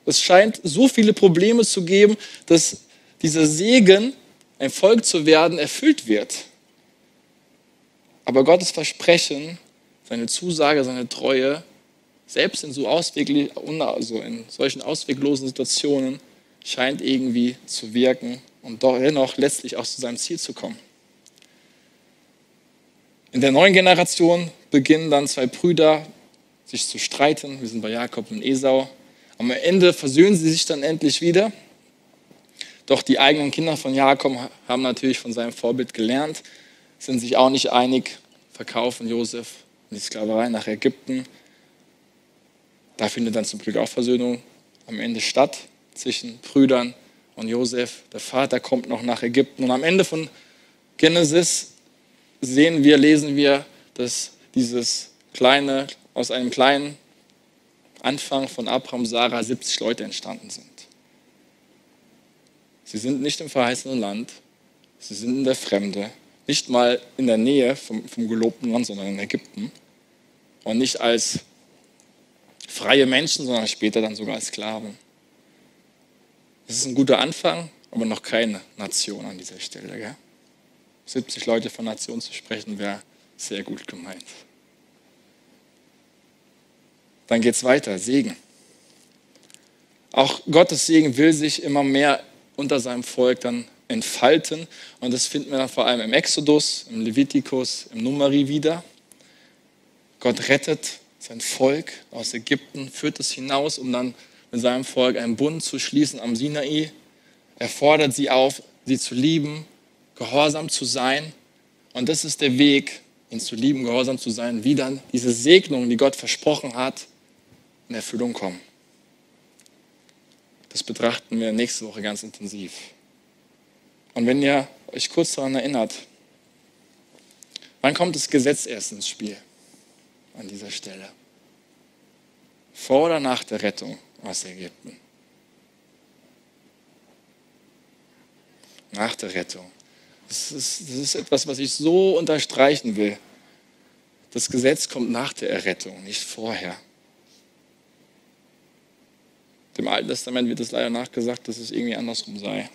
Es scheint so viele Probleme zu geben, dass dieser Segen, ein Volk zu werden, erfüllt wird. Aber Gottes Versprechen, seine Zusage, seine Treue, selbst in, so also in solchen ausweglosen Situationen, scheint irgendwie zu wirken und dennoch letztlich auch zu seinem Ziel zu kommen. In der neuen Generation beginnen dann zwei Brüder sich zu streiten. Wir sind bei Jakob und Esau. Am Ende versöhnen sie sich dann endlich wieder. Doch die eigenen Kinder von Jakob haben natürlich von seinem Vorbild gelernt, sind sich auch nicht einig, verkaufen Josef in die Sklaverei nach Ägypten. Da findet dann zum Glück auch Versöhnung am Ende statt zwischen Brüdern und Josef. Der Vater kommt noch nach Ägypten und am Ende von Genesis sehen wir, lesen wir, dass dieses kleine, aus einem kleinen Anfang von Abraham Sarah 70 Leute entstanden sind. Sie sind nicht im verheißenen Land, sie sind in der Fremde, nicht mal in der Nähe vom, vom gelobten Land, sondern in Ägypten. Und nicht als freie Menschen, sondern später dann sogar als Sklaven. Das ist ein guter Anfang, aber noch keine Nation an dieser Stelle. Gell? 70 Leute von Nation zu sprechen, wäre sehr gut gemeint. Dann geht es weiter, Segen. Auch Gottes Segen will sich immer mehr unter seinem Volk dann entfalten. Und das finden wir dann vor allem im Exodus, im Levitikus, im Numeri wieder. Gott rettet sein Volk aus Ägypten, führt es hinaus, um dann mit seinem Volk einen Bund zu schließen am Sinai. Er fordert sie auf, sie zu lieben, gehorsam zu sein. Und das ist der Weg, ihn zu lieben, gehorsam zu sein, wie dann diese Segnungen, die Gott versprochen hat, in Erfüllung kommen. Das betrachten wir nächste Woche ganz intensiv. Und wenn ihr euch kurz daran erinnert, wann kommt das Gesetz erst ins Spiel an dieser Stelle? Vor oder nach der Rettung aus Ägypten? Nach der Rettung. Das ist, das ist etwas, was ich so unterstreichen will. Das Gesetz kommt nach der Errettung, nicht vorher. Dem Alten Testament wird es leider nachgesagt, dass es irgendwie andersrum sei.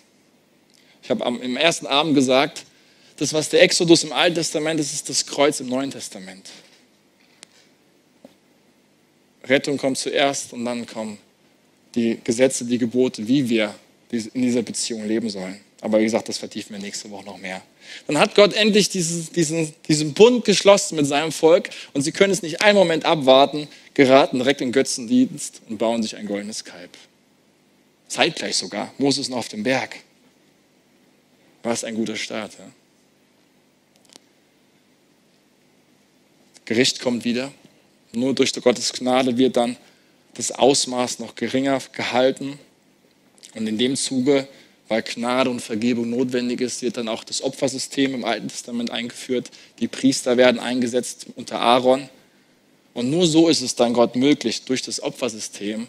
Ich habe im ersten Abend gesagt, das, was der Exodus im Alten Testament ist, ist das Kreuz im Neuen Testament. Rettung kommt zuerst und dann kommen die Gesetze, die Gebote, wie wir in dieser Beziehung leben sollen. Aber wie gesagt, das vertiefen wir nächste Woche noch mehr. Dann hat Gott endlich dieses, diesen, diesen Bund geschlossen mit seinem Volk und sie können es nicht einen Moment abwarten, geraten direkt in Götzendienst und bauen sich ein goldenes Kalb. Zeitgleich sogar. Moses noch auf dem Berg. War es ein guter Start. Ja? Gericht kommt wieder. Nur durch Gottes Gnade wird dann das Ausmaß noch geringer gehalten. Und in dem Zuge, weil Gnade und Vergebung notwendig ist, wird dann auch das Opfersystem im Alten Testament eingeführt. Die Priester werden eingesetzt unter Aaron. Und nur so ist es dann Gott möglich, durch das Opfersystem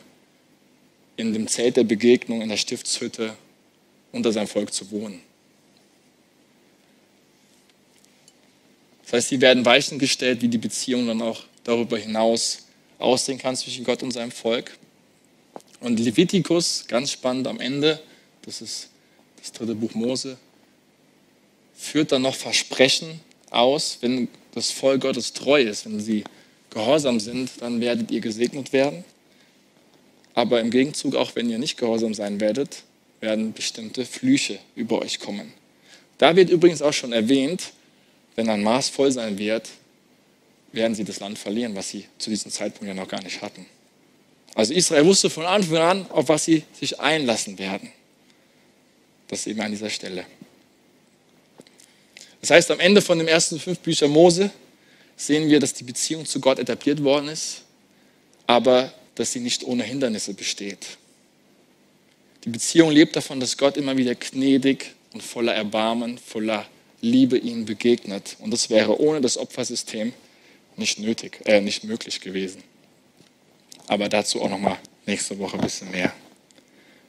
in dem Zelt der Begegnung in der Stiftshütte unter seinem Volk zu wohnen. Das heißt, sie werden Weichen gestellt, wie die Beziehung dann auch darüber hinaus aussehen kann zwischen Gott und seinem Volk. Und Levitikus, ganz spannend am Ende, das ist das dritte Buch Mose, führt dann noch Versprechen aus, wenn das Volk Gottes treu ist, wenn sie gehorsam sind, dann werdet ihr gesegnet werden. Aber im Gegenzug, auch wenn ihr nicht gehorsam sein werdet, werden bestimmte Flüche über euch kommen. Da wird übrigens auch schon erwähnt, wenn ein Maß voll sein wird, werden sie das Land verlieren, was sie zu diesem Zeitpunkt ja noch gar nicht hatten. Also Israel wusste von Anfang an, auf was sie sich einlassen werden. Das eben an dieser Stelle. Das heißt, am Ende von den ersten fünf Büchern Mose sehen wir, dass die Beziehung zu Gott etabliert worden ist, aber dass sie nicht ohne Hindernisse besteht. Die Beziehung lebt davon, dass Gott immer wieder gnädig und voller Erbarmen, voller Liebe ihnen begegnet. Und das wäre ohne das Opfersystem nicht nötig, äh, nicht möglich gewesen. Aber dazu auch nochmal nächste Woche ein bisschen mehr.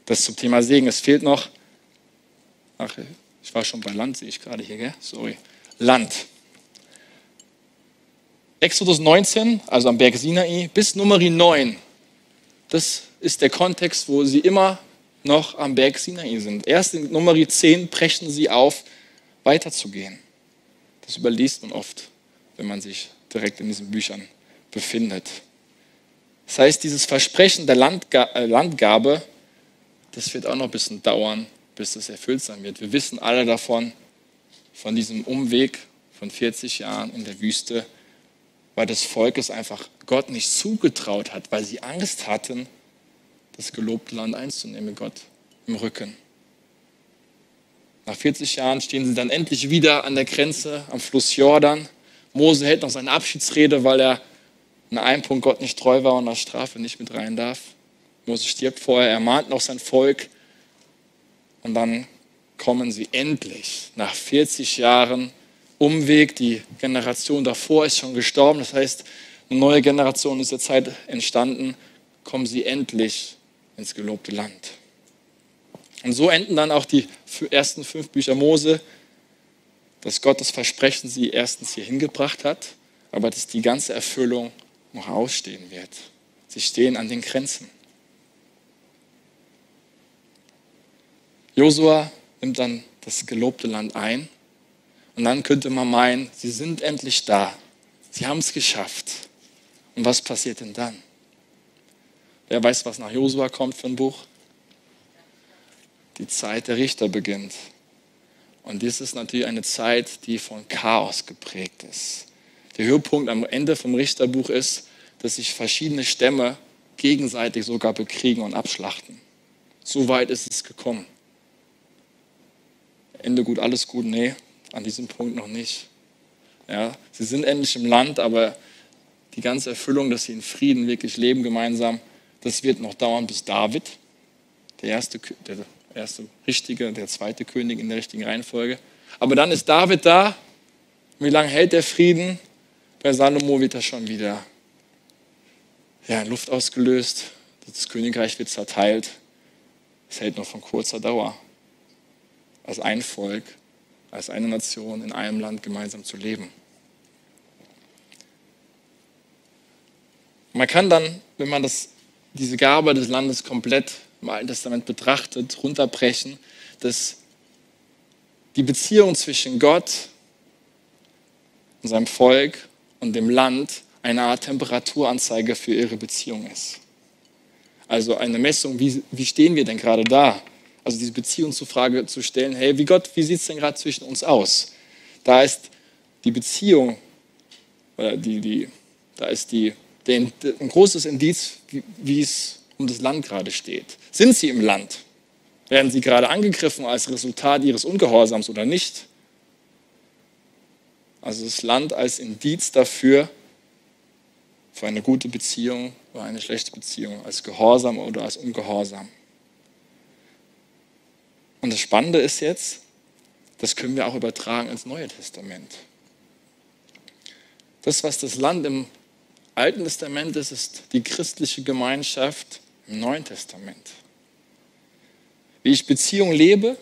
Das zum Thema Segen. Es fehlt noch, ach, ich war schon bei Land, sehe ich gerade hier, gell? Sorry. Land. Exodus 19, also am Berg Sinai, bis Nummer 9. Das ist der Kontext, wo sie immer noch am Berg Sinai sind. Erst in Nummer 10 brechen sie auf, weiterzugehen. Das überliest man oft, wenn man sich direkt in diesen Büchern befindet. Das heißt, dieses Versprechen der äh, Landgabe, das wird auch noch ein bisschen dauern, bis das erfüllt sein wird. Wir wissen alle davon, von diesem Umweg von 40 Jahren in der Wüste, weil das Volk es einfach Gott nicht zugetraut hat, weil sie Angst hatten, das gelobte Land einzunehmen, Gott im Rücken. Nach 40 Jahren stehen sie dann endlich wieder an der Grenze am Fluss Jordan. Mose hält noch seine Abschiedsrede, weil er in einem Punkt Gott nicht treu war und als Strafe nicht mit rein darf. Mose stirbt vorher, er mahnt noch sein Volk. Und dann kommen sie endlich nach 40 Jahren Umweg. Die Generation davor ist schon gestorben. Das heißt, eine neue Generation ist der Zeit entstanden. Kommen sie endlich ins gelobte Land. Und so enden dann auch die ersten fünf Bücher Mose, dass Gott das Versprechen sie erstens hier hingebracht hat, aber dass die ganze Erfüllung noch ausstehen wird. Sie stehen an den Grenzen. Josua nimmt dann das gelobte Land ein und dann könnte man meinen, sie sind endlich da. Sie haben es geschafft. Und was passiert denn dann? Wer weiß, was nach Josua kommt für ein Buch? Die Zeit der Richter beginnt. Und dies ist natürlich eine Zeit, die von Chaos geprägt ist. Der Höhepunkt am Ende vom Richterbuch ist, dass sich verschiedene Stämme gegenseitig sogar bekriegen und abschlachten. So weit ist es gekommen. Ende gut, alles gut, nee, an diesem Punkt noch nicht. Ja, sie sind endlich im Land, aber die ganze Erfüllung, dass sie in Frieden wirklich leben gemeinsam, das wird noch dauern bis David, der erste, der erste richtige, der zweite König in der richtigen Reihenfolge. Aber dann ist David da. Wie lange hält der Frieden? Bei Salomo wird er schon wieder ja, in Luft ausgelöst. Das Königreich wird zerteilt. Es hält noch von kurzer Dauer. Als ein Volk als eine Nation in einem Land gemeinsam zu leben. Man kann dann, wenn man das, diese Gabe des Landes komplett im Alten Testament betrachtet, runterbrechen, dass die Beziehung zwischen Gott und seinem Volk und dem Land eine Art Temperaturanzeige für ihre Beziehung ist. Also eine Messung, wie, wie stehen wir denn gerade da? Also diese Beziehung zur Frage zu stellen, hey, wie Gott, wie sieht es denn gerade zwischen uns aus? Da ist die Beziehung, oder die, die, da ist die, der, ein großes Indiz, wie, wie es um das Land gerade steht. Sind sie im Land? Werden sie gerade angegriffen als Resultat ihres Ungehorsams oder nicht? Also das Land als Indiz dafür, für eine gute Beziehung oder eine schlechte Beziehung, als Gehorsam oder als Ungehorsam. Und das Spannende ist jetzt, das können wir auch übertragen ins Neue Testament. Das, was das Land im Alten Testament ist, ist die christliche Gemeinschaft im Neuen Testament. Wie ich Beziehung lebe,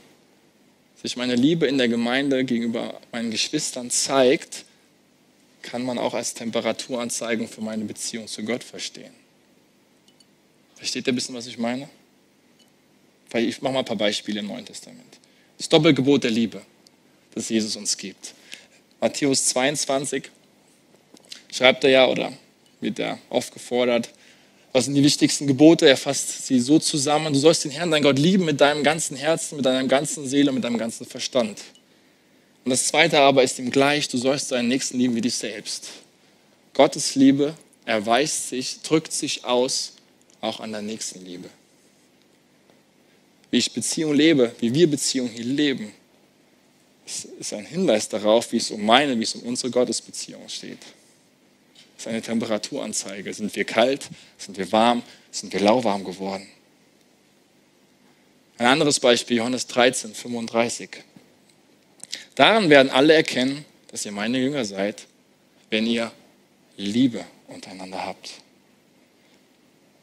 sich meine Liebe in der Gemeinde gegenüber meinen Geschwistern zeigt, kann man auch als Temperaturanzeigung für meine Beziehung zu Gott verstehen. Versteht ihr ein bisschen, was ich meine? Ich mache mal ein paar Beispiele im Neuen Testament. Das Doppelgebot der Liebe, das Jesus uns gibt. Matthäus 22 schreibt er ja oder wird er aufgefordert, was sind die wichtigsten Gebote? Er fasst sie so zusammen. Du sollst den Herrn, dein Gott, lieben mit deinem ganzen Herzen, mit deiner ganzen Seele, mit deinem ganzen Verstand. Und das zweite aber ist ihm gleich, du sollst deinen Nächsten lieben wie dich selbst. Gottes Liebe erweist sich, drückt sich aus, auch an der nächsten Liebe wie ich Beziehung lebe, wie wir Beziehung hier leben, ist ein Hinweis darauf, wie es um meine, wie es um unsere Gottesbeziehung steht. Ist eine Temperaturanzeige. Sind wir kalt? Sind wir warm? Sind wir lauwarm geworden? Ein anderes Beispiel, Johannes 13, 35. Daran werden alle erkennen, dass ihr meine Jünger seid, wenn ihr Liebe untereinander habt.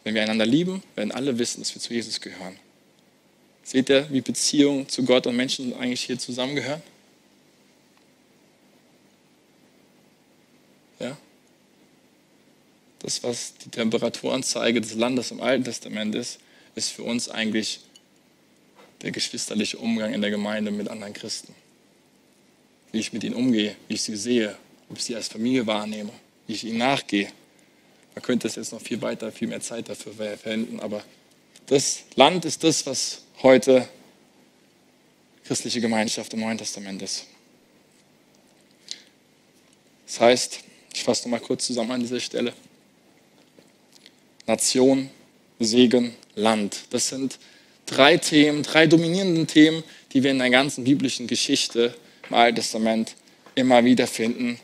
Wenn wir einander lieben, werden alle wissen, dass wir zu Jesus gehören. Seht ihr, wie Beziehungen zu Gott und Menschen eigentlich hier zusammengehören? Das, was die Temperaturanzeige des Landes im Alten Testament ist, ist für uns eigentlich der geschwisterliche Umgang in der Gemeinde mit anderen Christen. Wie ich mit ihnen umgehe, wie ich sie sehe, ob ich sie als Familie wahrnehme, wie ich ihnen nachgehe. Man könnte es jetzt noch viel weiter, viel mehr Zeit dafür verwenden, aber das Land ist das, was heute christliche Gemeinschaft im Neuen Testament ist. Das heißt, ich fasse noch mal kurz zusammen an dieser Stelle. Nation, Segen, Land. Das sind drei Themen, drei dominierende Themen, die wir in der ganzen biblischen Geschichte im Alten Testament immer wieder finden,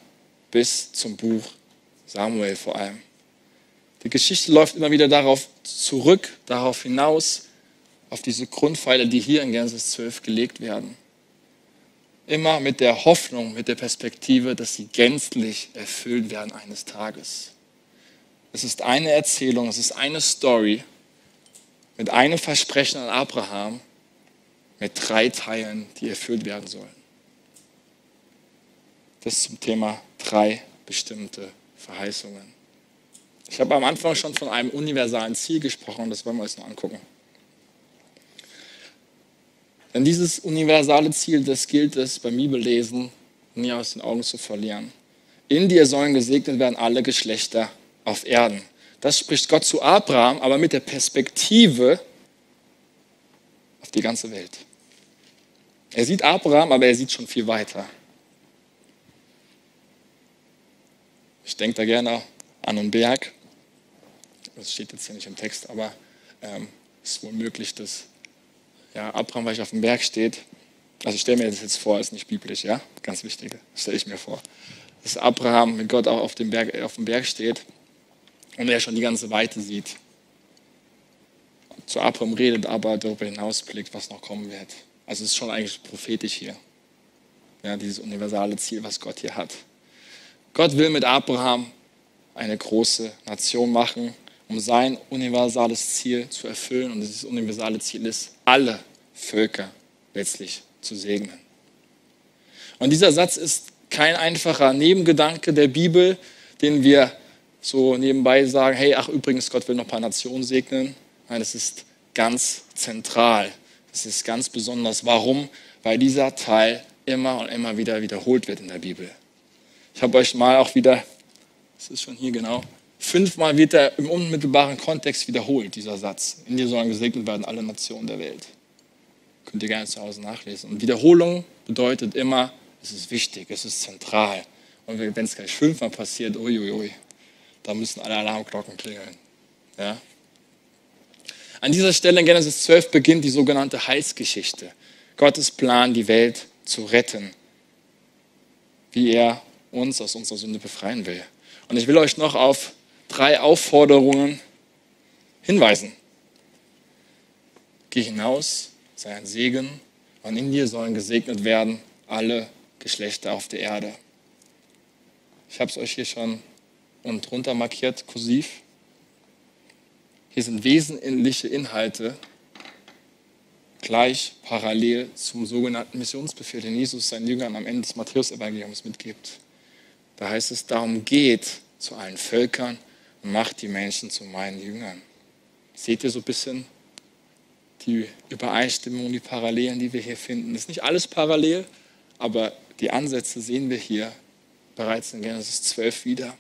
bis zum Buch Samuel vor allem. Die Geschichte läuft immer wieder darauf zurück, darauf hinaus, auf diese Grundpfeiler, die hier in Genesis 12 gelegt werden. Immer mit der Hoffnung, mit der Perspektive, dass sie gänzlich erfüllt werden eines Tages. Es ist eine Erzählung, es ist eine Story mit einem Versprechen an Abraham, mit drei Teilen, die erfüllt werden sollen. Das zum Thema drei bestimmte Verheißungen. Ich habe am Anfang schon von einem universalen Ziel gesprochen, das wollen wir uns noch angucken. Denn dieses universale Ziel, das gilt es beim Bibellesen nie aus den Augen zu verlieren. In dir sollen gesegnet werden alle Geschlechter auf Erden. Das spricht Gott zu Abraham, aber mit der Perspektive auf die ganze Welt. Er sieht Abraham, aber er sieht schon viel weiter. Ich denke da gerne an einen Berg. Das steht jetzt hier nicht im Text, aber ähm, es ist wohl möglich, dass ja, Abraham, weil ich auf dem Berg steht. Also ich stelle mir das jetzt vor, ist nicht biblisch, ja, ganz wichtig, stelle ich mir vor. Dass Abraham mit Gott auch auf dem Berg, auf dem Berg steht und er schon die ganze Weite sieht. Zu Abraham redet, aber darüber hinaus blickt, was noch kommen wird. Also es ist schon eigentlich prophetisch hier. Ja, dieses universale Ziel, was Gott hier hat. Gott will mit Abraham eine große Nation machen, um sein universales Ziel zu erfüllen. Und dieses universale Ziel ist, alle Völker letztlich zu segnen. Und dieser Satz ist kein einfacher Nebengedanke der Bibel, den wir so nebenbei sagen, hey, ach übrigens, Gott will noch ein paar Nationen segnen. Nein, es ist ganz zentral. Es ist ganz besonders. Warum? Weil dieser Teil immer und immer wieder wiederholt wird in der Bibel. Ich habe euch mal auch wieder, das ist schon hier genau, fünfmal wird er im unmittelbaren Kontext wiederholt, dieser Satz. In dir sollen gesegnet werden alle Nationen der Welt. Könnt ihr gerne zu Hause nachlesen. Und Wiederholung bedeutet immer, es ist wichtig, es ist zentral. Und wenn es gleich fünfmal passiert, uiuiui, da müssen alle Alarmglocken klingeln. Ja? An dieser Stelle in Genesis 12 beginnt die sogenannte Heilsgeschichte. Gottes Plan, die Welt zu retten, wie er uns aus unserer Sünde befreien will. Und ich will euch noch auf drei Aufforderungen hinweisen. Geh hinaus, sei ein Segen, und in dir sollen gesegnet werden alle Geschlechter auf der Erde. Ich habe es euch hier schon und drunter markiert, kursiv. Hier sind wesentliche Inhalte gleich parallel zum sogenannten Missionsbefehl, den Jesus seinen Jüngern am Ende des Matthäus-Evangeliums mitgibt. Da heißt es, darum geht zu allen Völkern und macht die Menschen zu meinen Jüngern. Seht ihr so ein bisschen die Übereinstimmung, die Parallelen, die wir hier finden? Das ist nicht alles parallel, aber die Ansätze sehen wir hier bereits in Genesis 12 wieder.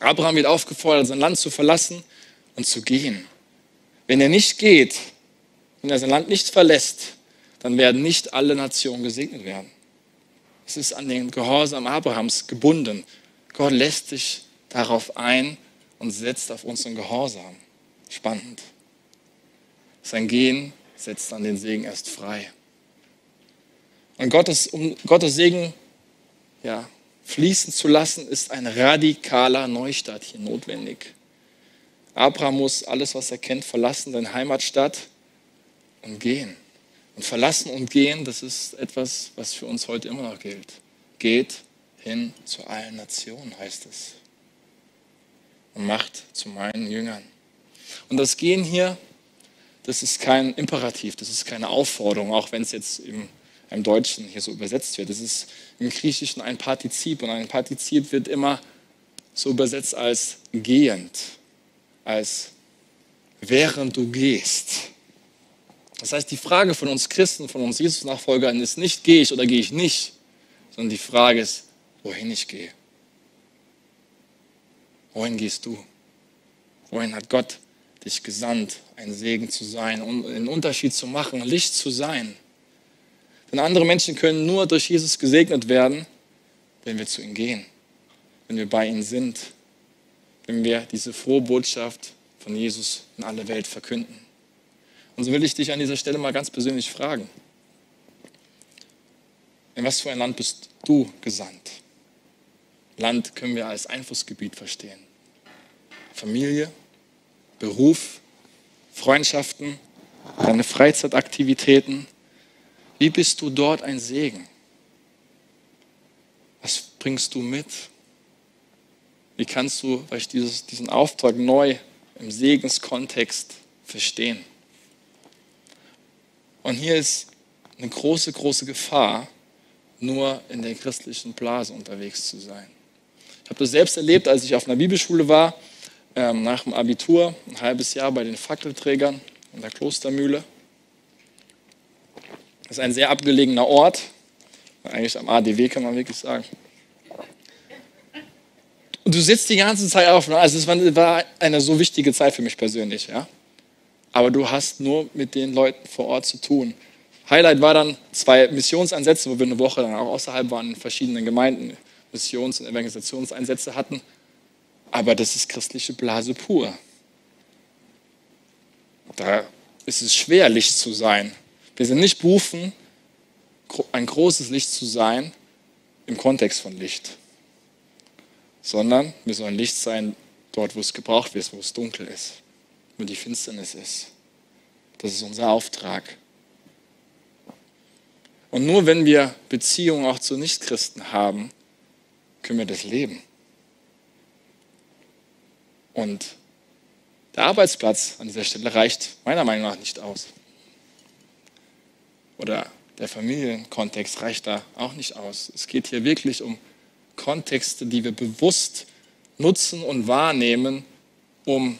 Abraham wird aufgefordert, sein Land zu verlassen und zu gehen. Wenn er nicht geht, wenn er sein Land nicht verlässt, dann werden nicht alle Nationen gesegnet werden. Es ist an den Gehorsam Abrahams gebunden. Gott lässt sich darauf ein und setzt auf unseren Gehorsam. Spannend. Sein Gehen setzt dann den Segen erst frei. Und Gottes, um Gottes Segen ja, fließen zu lassen, ist ein radikaler Neustart hier notwendig. Abraham muss alles, was er kennt, verlassen, seine Heimatstadt und gehen. Und verlassen und gehen, das ist etwas, was für uns heute immer noch gilt. Geht hin zu allen Nationen, heißt es. Und macht zu meinen Jüngern. Und das Gehen hier, das ist kein Imperativ, das ist keine Aufforderung, auch wenn es jetzt im, im Deutschen hier so übersetzt wird. Das ist im Griechischen ein Partizip und ein Partizip wird immer so übersetzt als gehend, als während du gehst. Das heißt, die Frage von uns Christen, von uns Jesus-Nachfolgern ist nicht, gehe ich oder gehe ich nicht, sondern die Frage ist, wohin ich gehe. Wohin gehst du? Wohin hat Gott dich gesandt, ein Segen zu sein, um einen Unterschied zu machen, Licht zu sein? Denn andere Menschen können nur durch Jesus gesegnet werden, wenn wir zu ihm gehen, wenn wir bei ihm sind, wenn wir diese frohe Botschaft von Jesus in alle Welt verkünden. Und so will ich dich an dieser Stelle mal ganz persönlich fragen. In was für ein Land bist du gesandt? Land können wir als Einflussgebiet verstehen. Familie, Beruf, Freundschaften, deine Freizeitaktivitäten. Wie bist du dort ein Segen? Was bringst du mit? Wie kannst du vielleicht dieses, diesen Auftrag neu im Segenskontext verstehen? Und hier ist eine große, große Gefahr, nur in der christlichen Blase unterwegs zu sein. Ich habe das selbst erlebt, als ich auf einer Bibelschule war, ähm, nach dem Abitur, ein halbes Jahr bei den Fackelträgern in der Klostermühle. Das ist ein sehr abgelegener Ort, eigentlich am ADW kann man wirklich sagen. Und du sitzt die ganze Zeit auf, ne? also es war eine so wichtige Zeit für mich persönlich, ja. Aber du hast nur mit den Leuten vor Ort zu tun. Highlight war dann zwei Missionsansätze, wo wir eine Woche dann auch außerhalb waren, in verschiedenen Gemeinden, Missions- und Evangelisationseinsätze hatten. Aber das ist christliche Blase pur. Da ist es schwer, Licht zu sein. Wir sind nicht berufen, ein großes Licht zu sein im Kontext von Licht, sondern wir sollen Licht sein dort, wo es gebraucht wird, wo es dunkel ist, wo die Finsternis ist. Das ist unser Auftrag. Und nur wenn wir Beziehungen auch zu Nichtchristen haben, können wir das leben. Und der Arbeitsplatz an dieser Stelle reicht meiner Meinung nach nicht aus. Oder der Familienkontext reicht da auch nicht aus. Es geht hier wirklich um Kontexte, die wir bewusst nutzen und wahrnehmen, um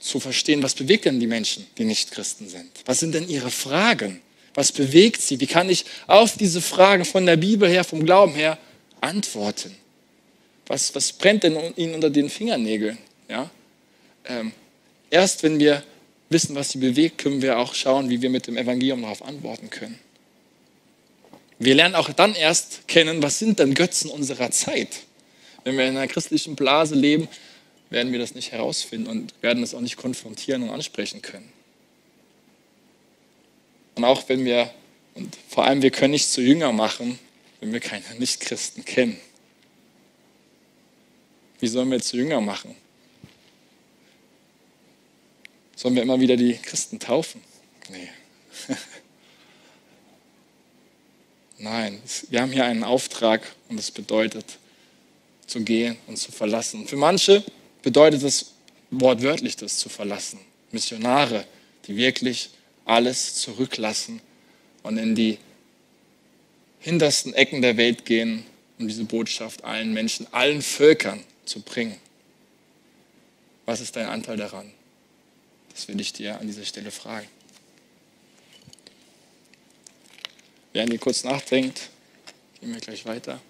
zu verstehen, was bewegt denn die Menschen, die nicht Christen sind? Was sind denn ihre Fragen? Was bewegt sie? Wie kann ich auf diese Fragen von der Bibel her, vom Glauben her antworten? Was, was brennt denn ihnen unter den Fingernägeln? Ja? Ähm, erst wenn wir wissen, was sie bewegt, können wir auch schauen, wie wir mit dem Evangelium darauf antworten können. Wir lernen auch dann erst kennen, was sind denn Götzen unserer Zeit. Wenn wir in einer christlichen Blase leben, werden wir das nicht herausfinden und werden es auch nicht konfrontieren und ansprechen können. Und auch wenn wir, und vor allem wir können nicht zu Jünger machen, wenn wir keine Nichtchristen kennen. Wie sollen wir zu Jünger machen? Sollen wir immer wieder die Christen taufen? Nee. Nein, wir haben hier einen Auftrag und es bedeutet zu gehen und zu verlassen. Für manche bedeutet es wortwörtlich das zu verlassen. Missionare, die wirklich alles zurücklassen und in die hintersten Ecken der Welt gehen, um diese Botschaft allen Menschen, allen Völkern zu bringen. Was ist dein Anteil daran? Das will ich dir an dieser Stelle fragen. Während ihr kurz nachdenkt, gehen wir gleich weiter.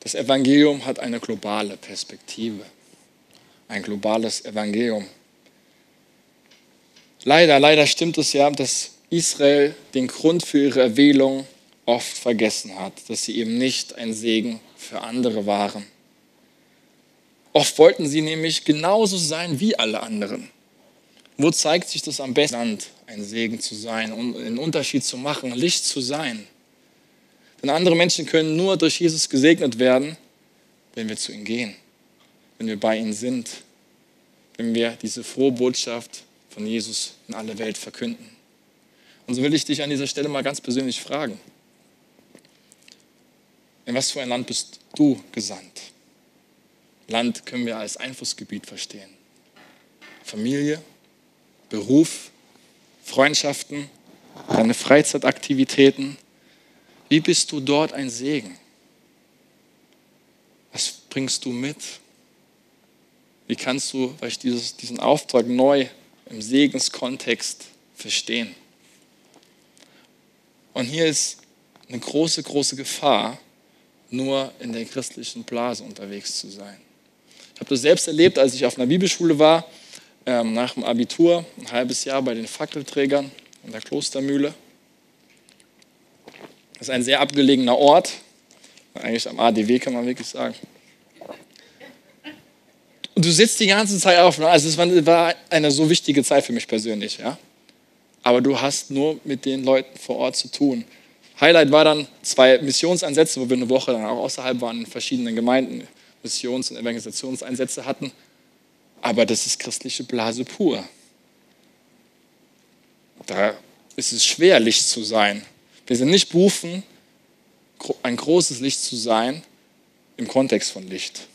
Das Evangelium hat eine globale Perspektive, ein globales Evangelium. Leider, leider stimmt es ja, dass Israel den Grund für ihre Erwählung oft vergessen hat, dass sie eben nicht ein Segen für andere waren. Oft wollten sie nämlich genauso sein wie alle anderen. Wo zeigt sich das am besten? Ein Segen zu sein, einen Unterschied zu machen, Licht zu sein. Denn andere Menschen können nur durch Jesus gesegnet werden, wenn wir zu ihm gehen, wenn wir bei ihm sind, wenn wir diese frohe Botschaft von Jesus in alle Welt verkünden. Und so will ich dich an dieser Stelle mal ganz persönlich fragen. In was für ein Land bist du gesandt? Land können wir als Einflussgebiet verstehen. Familie, Beruf, Freundschaften, deine Freizeitaktivitäten. Wie bist du dort ein Segen? Was bringst du mit? Wie kannst du vielleicht dieses, diesen Auftrag neu im Segenskontext verstehen? Und hier ist eine große, große Gefahr, nur in der christlichen Blase unterwegs zu sein. Ich habe das selbst erlebt, als ich auf einer Bibelschule war, ähm, nach dem Abitur, ein halbes Jahr bei den Fackelträgern in der Klostermühle. Das ist ein sehr abgelegener Ort, eigentlich am ADW kann man wirklich sagen. Und du sitzt die ganze Zeit auf. Ne? Also es war eine so wichtige Zeit für mich persönlich. Ja? Aber du hast nur mit den Leuten vor Ort zu tun. Highlight war dann zwei Missionsansätze, wo wir eine Woche dann auch außerhalb waren, in verschiedenen Gemeinden Missions- und Evangelisationseinsätze hatten. Aber das ist christliche Blase pur. Da ist es schwer, Licht zu sein. Wir sind nicht berufen, ein großes Licht zu sein im Kontext von Licht,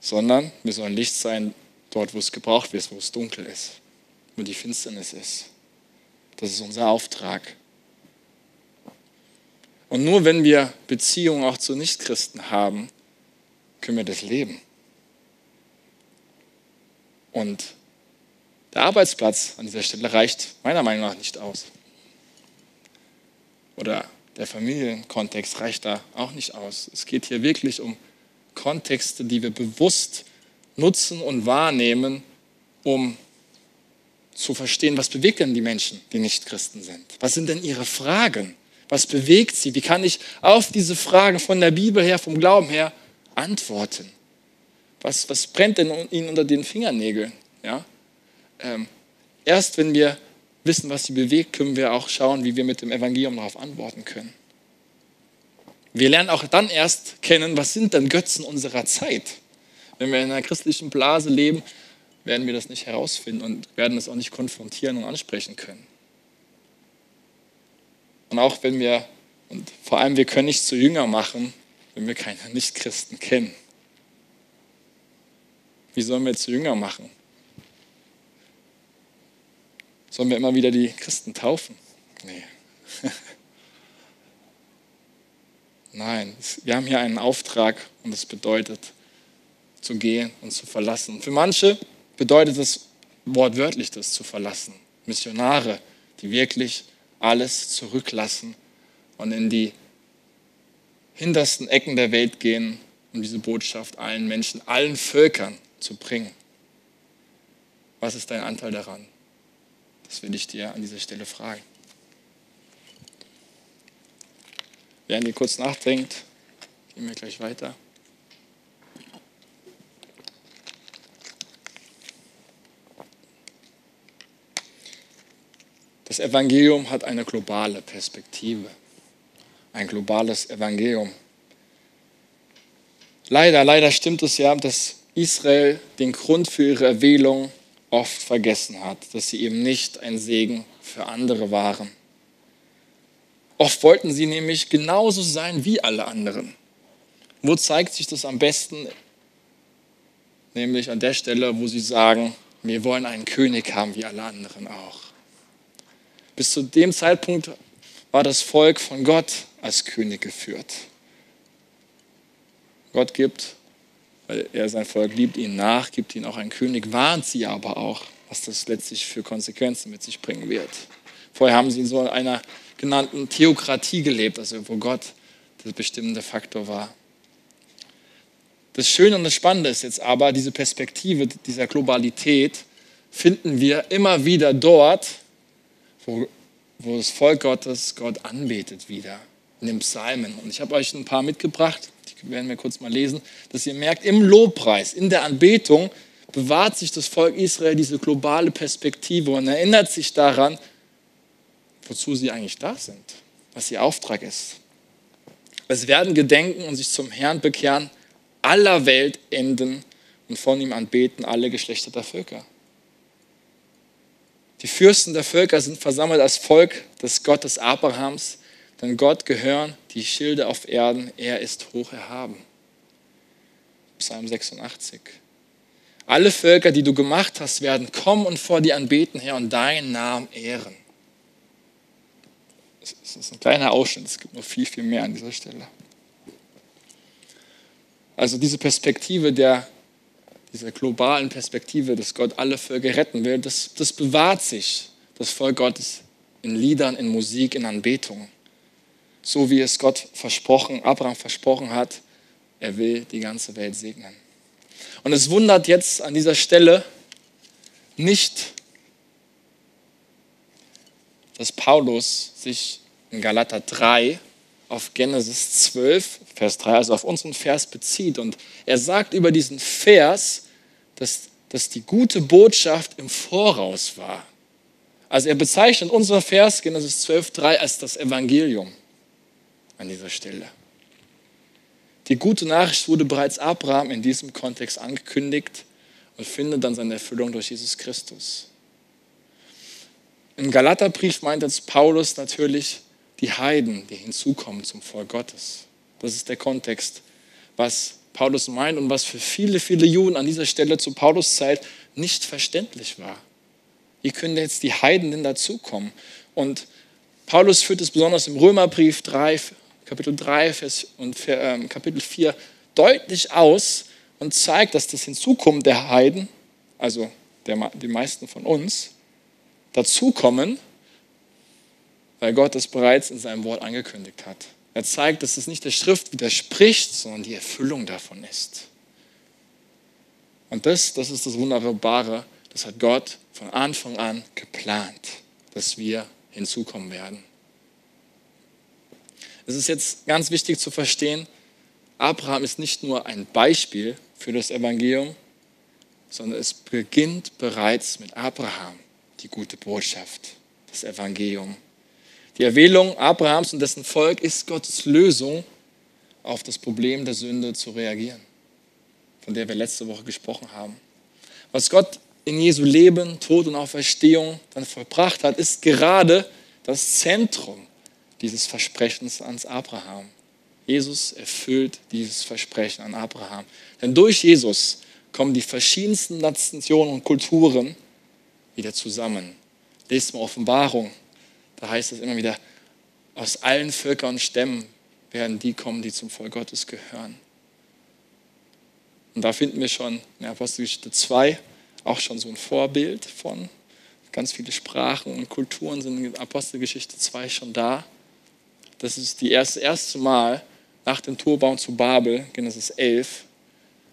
sondern wir sollen Licht sein dort, wo es gebraucht wird, wo es dunkel ist, wo die Finsternis ist. Das ist unser Auftrag. Und nur wenn wir Beziehungen auch zu Nichtchristen haben, können wir das leben. Und der Arbeitsplatz an dieser Stelle reicht meiner Meinung nach nicht aus. Oder der Familienkontext reicht da auch nicht aus. Es geht hier wirklich um Kontexte, die wir bewusst nutzen und wahrnehmen, um zu verstehen, was bewegt denn die Menschen, die nicht Christen sind? Was sind denn ihre Fragen? Was bewegt sie? Wie kann ich auf diese Fragen von der Bibel her, vom Glauben her antworten? Was, was brennt denn ihnen unter den Fingernägeln? Ja? Ähm, erst wenn wir wissen, was sie bewegt, können wir auch schauen, wie wir mit dem Evangelium darauf antworten können. Wir lernen auch dann erst kennen, was sind denn Götzen unserer Zeit. Wenn wir in einer christlichen Blase leben, werden wir das nicht herausfinden und werden es auch nicht konfrontieren und ansprechen können. Und auch wenn wir, und vor allem wir können nicht zu Jünger machen, wenn wir keine Nichtchristen kennen. Wie sollen wir zu Jünger machen? Sollen wir immer wieder die Christen taufen? Nee. Nein, wir haben hier einen Auftrag und das bedeutet zu gehen und zu verlassen. Für manche bedeutet es wortwörtlich das zu verlassen. Missionare, die wirklich alles zurücklassen und in die hintersten Ecken der Welt gehen, um diese Botschaft allen Menschen, allen Völkern zu bringen. Was ist dein Anteil daran? Das will ich dir an dieser Stelle fragen. Während ihr kurz nachdenkt, gehen wir gleich weiter. Das Evangelium hat eine globale Perspektive, ein globales Evangelium. Leider, leider stimmt es ja, dass Israel den Grund für ihre Erwählung oft vergessen hat, dass sie eben nicht ein Segen für andere waren. Oft wollten sie nämlich genauso sein wie alle anderen. Wo zeigt sich das am besten? Nämlich an der Stelle, wo sie sagen, wir wollen einen König haben wie alle anderen auch. Bis zu dem Zeitpunkt war das Volk von Gott als König geführt. Gott gibt weil er sein Volk liebt, ihn nach, gibt ihnen auch einen König, warnt sie aber auch, was das letztlich für Konsequenzen mit sich bringen wird. Vorher haben sie in so einer genannten Theokratie gelebt, also wo Gott der bestimmende Faktor war. Das Schöne und das Spannende ist jetzt aber, diese Perspektive dieser Globalität finden wir immer wieder dort, wo, wo das Volk Gottes Gott anbetet wieder, in den Psalmen. Und ich habe euch ein paar mitgebracht werden wir kurz mal lesen, dass ihr merkt, im Lobpreis, in der Anbetung bewahrt sich das Volk Israel diese globale Perspektive und erinnert sich daran, wozu sie eigentlich da sind, was ihr Auftrag ist. Es werden gedenken und sich zum Herrn bekehren, aller Welt enden und von ihm anbeten alle Geschlechter der Völker. Die Fürsten der Völker sind versammelt als Volk des Gottes Abrahams, denn Gott gehören die Schilde auf Erden, er ist hoch erhaben. Psalm 86. Alle Völker, die du gemacht hast, werden kommen und vor dir anbeten, Herr, und deinen Namen ehren. Das ist ein kleiner Ausschnitt, es gibt noch viel, viel mehr an dieser Stelle. Also diese Perspektive der, dieser globalen Perspektive, dass Gott alle Völker retten will, das, das bewahrt sich, das Volk Gottes, in Liedern, in Musik, in Anbetung. So wie es Gott versprochen, Abraham versprochen hat, er will die ganze Welt segnen. Und es wundert jetzt an dieser Stelle nicht, dass Paulus sich in Galater 3 auf Genesis 12, Vers 3, also auf unseren Vers bezieht. Und er sagt über diesen Vers, dass, dass die gute Botschaft im Voraus war. Also er bezeichnet unseren Vers Genesis 12, 3 als das Evangelium an dieser Stelle. Die gute Nachricht wurde bereits Abraham in diesem Kontext angekündigt und findet dann seine Erfüllung durch Jesus Christus. Im Galaterbrief meint jetzt Paulus natürlich die Heiden, die hinzukommen zum Volk Gottes. Das ist der Kontext, was Paulus meint und was für viele, viele Juden an dieser Stelle zu Paulus Zeit nicht verständlich war. Wie können jetzt die Heiden denn dazukommen? Und Paulus führt es besonders im Römerbrief 3, Kapitel 3 Vers und ähm, Kapitel 4 deutlich aus und zeigt, dass das Hinzukommen der Heiden, also der, die meisten von uns, dazukommen, weil Gott es bereits in seinem Wort angekündigt hat. Er zeigt, dass es nicht der Schrift widerspricht, sondern die Erfüllung davon ist. Und das, das ist das Wunderbare, das hat Gott von Anfang an geplant, dass wir hinzukommen werden. Es ist jetzt ganz wichtig zu verstehen, Abraham ist nicht nur ein Beispiel für das Evangelium, sondern es beginnt bereits mit Abraham, die gute Botschaft, das Evangelium. Die Erwählung Abrahams und dessen Volk ist Gottes Lösung auf das Problem der Sünde zu reagieren, von der wir letzte Woche gesprochen haben. Was Gott in Jesu Leben, Tod und Auferstehung dann vollbracht hat, ist gerade das Zentrum dieses Versprechens ans Abraham. Jesus erfüllt dieses Versprechen an Abraham. Denn durch Jesus kommen die verschiedensten Nationen und Kulturen wieder zusammen. Lest mal Offenbarung, da heißt es immer wieder, aus allen Völkern und Stämmen werden die kommen, die zum Volk Gottes gehören. Und da finden wir schon in Apostelgeschichte 2 auch schon so ein Vorbild von. Ganz viele Sprachen und Kulturen sind in Apostelgeschichte 2 schon da. Das ist die erste, erste Mal nach dem Turbauen zu Babel, Genesis 11,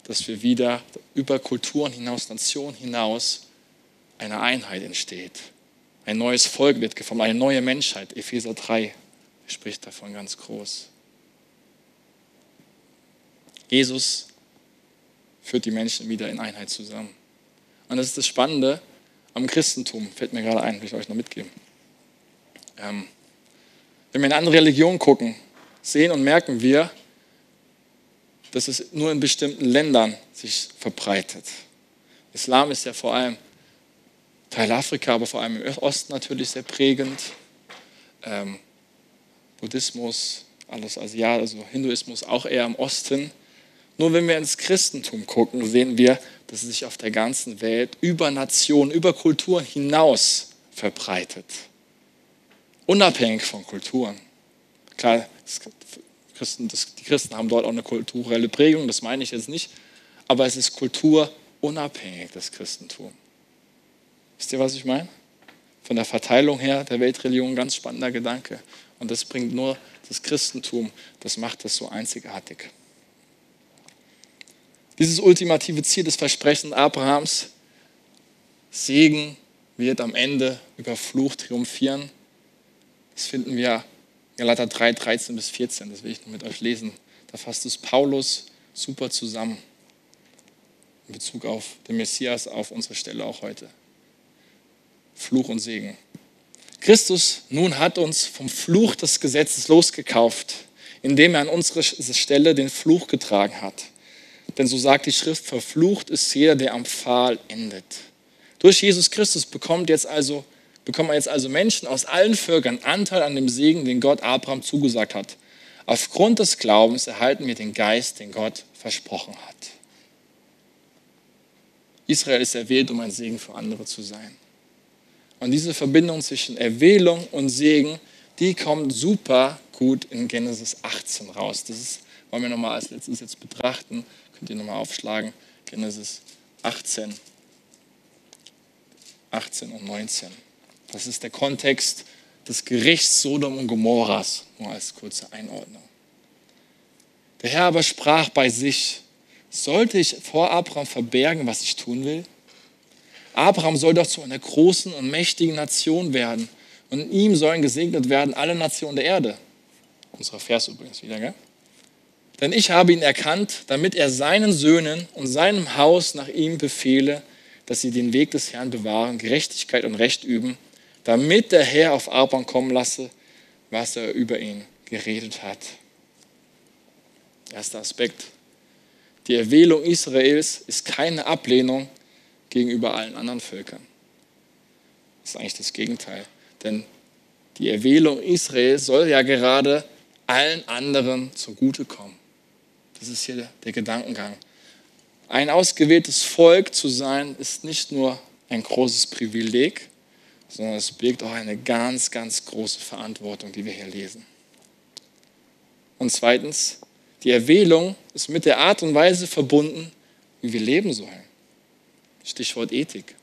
dass wir wieder über Kulturen hinaus, Nationen hinaus, eine Einheit entsteht. Ein neues Volk wird geformt, eine neue Menschheit. Epheser 3 spricht davon ganz groß. Jesus führt die Menschen wieder in Einheit zusammen. Und das ist das Spannende am Christentum, fällt mir gerade ein, will ich euch noch mitgeben. Ähm, wenn wir in andere Religionen gucken, sehen und merken wir, dass es nur in bestimmten Ländern sich verbreitet. Islam ist ja vor allem Teil Afrika, aber vor allem im Osten natürlich sehr prägend. Ähm, Buddhismus, alles Asiat, also Hinduismus auch eher im Osten. Nur wenn wir ins Christentum gucken, sehen wir, dass es sich auf der ganzen Welt über Nationen, über Kulturen hinaus verbreitet unabhängig von Kulturen. Klar, Christen, das, die Christen haben dort auch eine kulturelle Prägung, das meine ich jetzt nicht, aber es ist kulturunabhängig, das Christentum. Wisst ihr, was ich meine? Von der Verteilung her der Weltreligion ganz spannender Gedanke. Und das bringt nur das Christentum, das macht das so einzigartig. Dieses ultimative Ziel des Versprechens Abrahams, Segen wird am Ende über Fluch triumphieren, das finden wir Galater 3, 13 bis 14. Das will ich mit euch lesen. Da fasst es Paulus super zusammen in Bezug auf den Messias, auf unsere Stelle auch heute. Fluch und Segen. Christus nun hat uns vom Fluch des Gesetzes losgekauft, indem er an unserer Stelle den Fluch getragen hat. Denn so sagt die Schrift, verflucht ist jeder, der am Pfahl endet. Durch Jesus Christus bekommt jetzt also bekommen jetzt also Menschen aus allen Völkern Anteil an dem Segen, den Gott Abraham zugesagt hat. Aufgrund des Glaubens erhalten wir den Geist, den Gott versprochen hat. Israel ist erwählt, um ein Segen für andere zu sein. Und diese Verbindung zwischen Erwählung und Segen, die kommt super gut in Genesis 18 raus. Das ist, wollen wir nochmal als letztes jetzt betrachten. Könnt ihr nochmal aufschlagen. Genesis 18. 18 und 19. Das ist der Kontext des Gerichts Sodom und Gomorras, nur als kurze Einordnung. Der Herr aber sprach bei sich, sollte ich vor Abraham verbergen, was ich tun will? Abraham soll doch zu einer großen und mächtigen Nation werden und in ihm sollen gesegnet werden alle Nationen der Erde. Unser Vers übrigens wieder, gell? Denn ich habe ihn erkannt, damit er seinen Söhnen und seinem Haus nach ihm befehle, dass sie den Weg des Herrn bewahren, Gerechtigkeit und Recht üben, damit der Herr auf Abraham kommen lasse, was er über ihn geredet hat. Erster Aspekt. Die Erwählung Israels ist keine Ablehnung gegenüber allen anderen Völkern. Das ist eigentlich das Gegenteil. Denn die Erwählung Israels soll ja gerade allen anderen zugutekommen. Das ist hier der Gedankengang. Ein ausgewähltes Volk zu sein, ist nicht nur ein großes Privileg, sondern es birgt auch eine ganz, ganz große Verantwortung, die wir hier lesen. Und zweitens, die Erwählung ist mit der Art und Weise verbunden, wie wir leben sollen. Stichwort Ethik.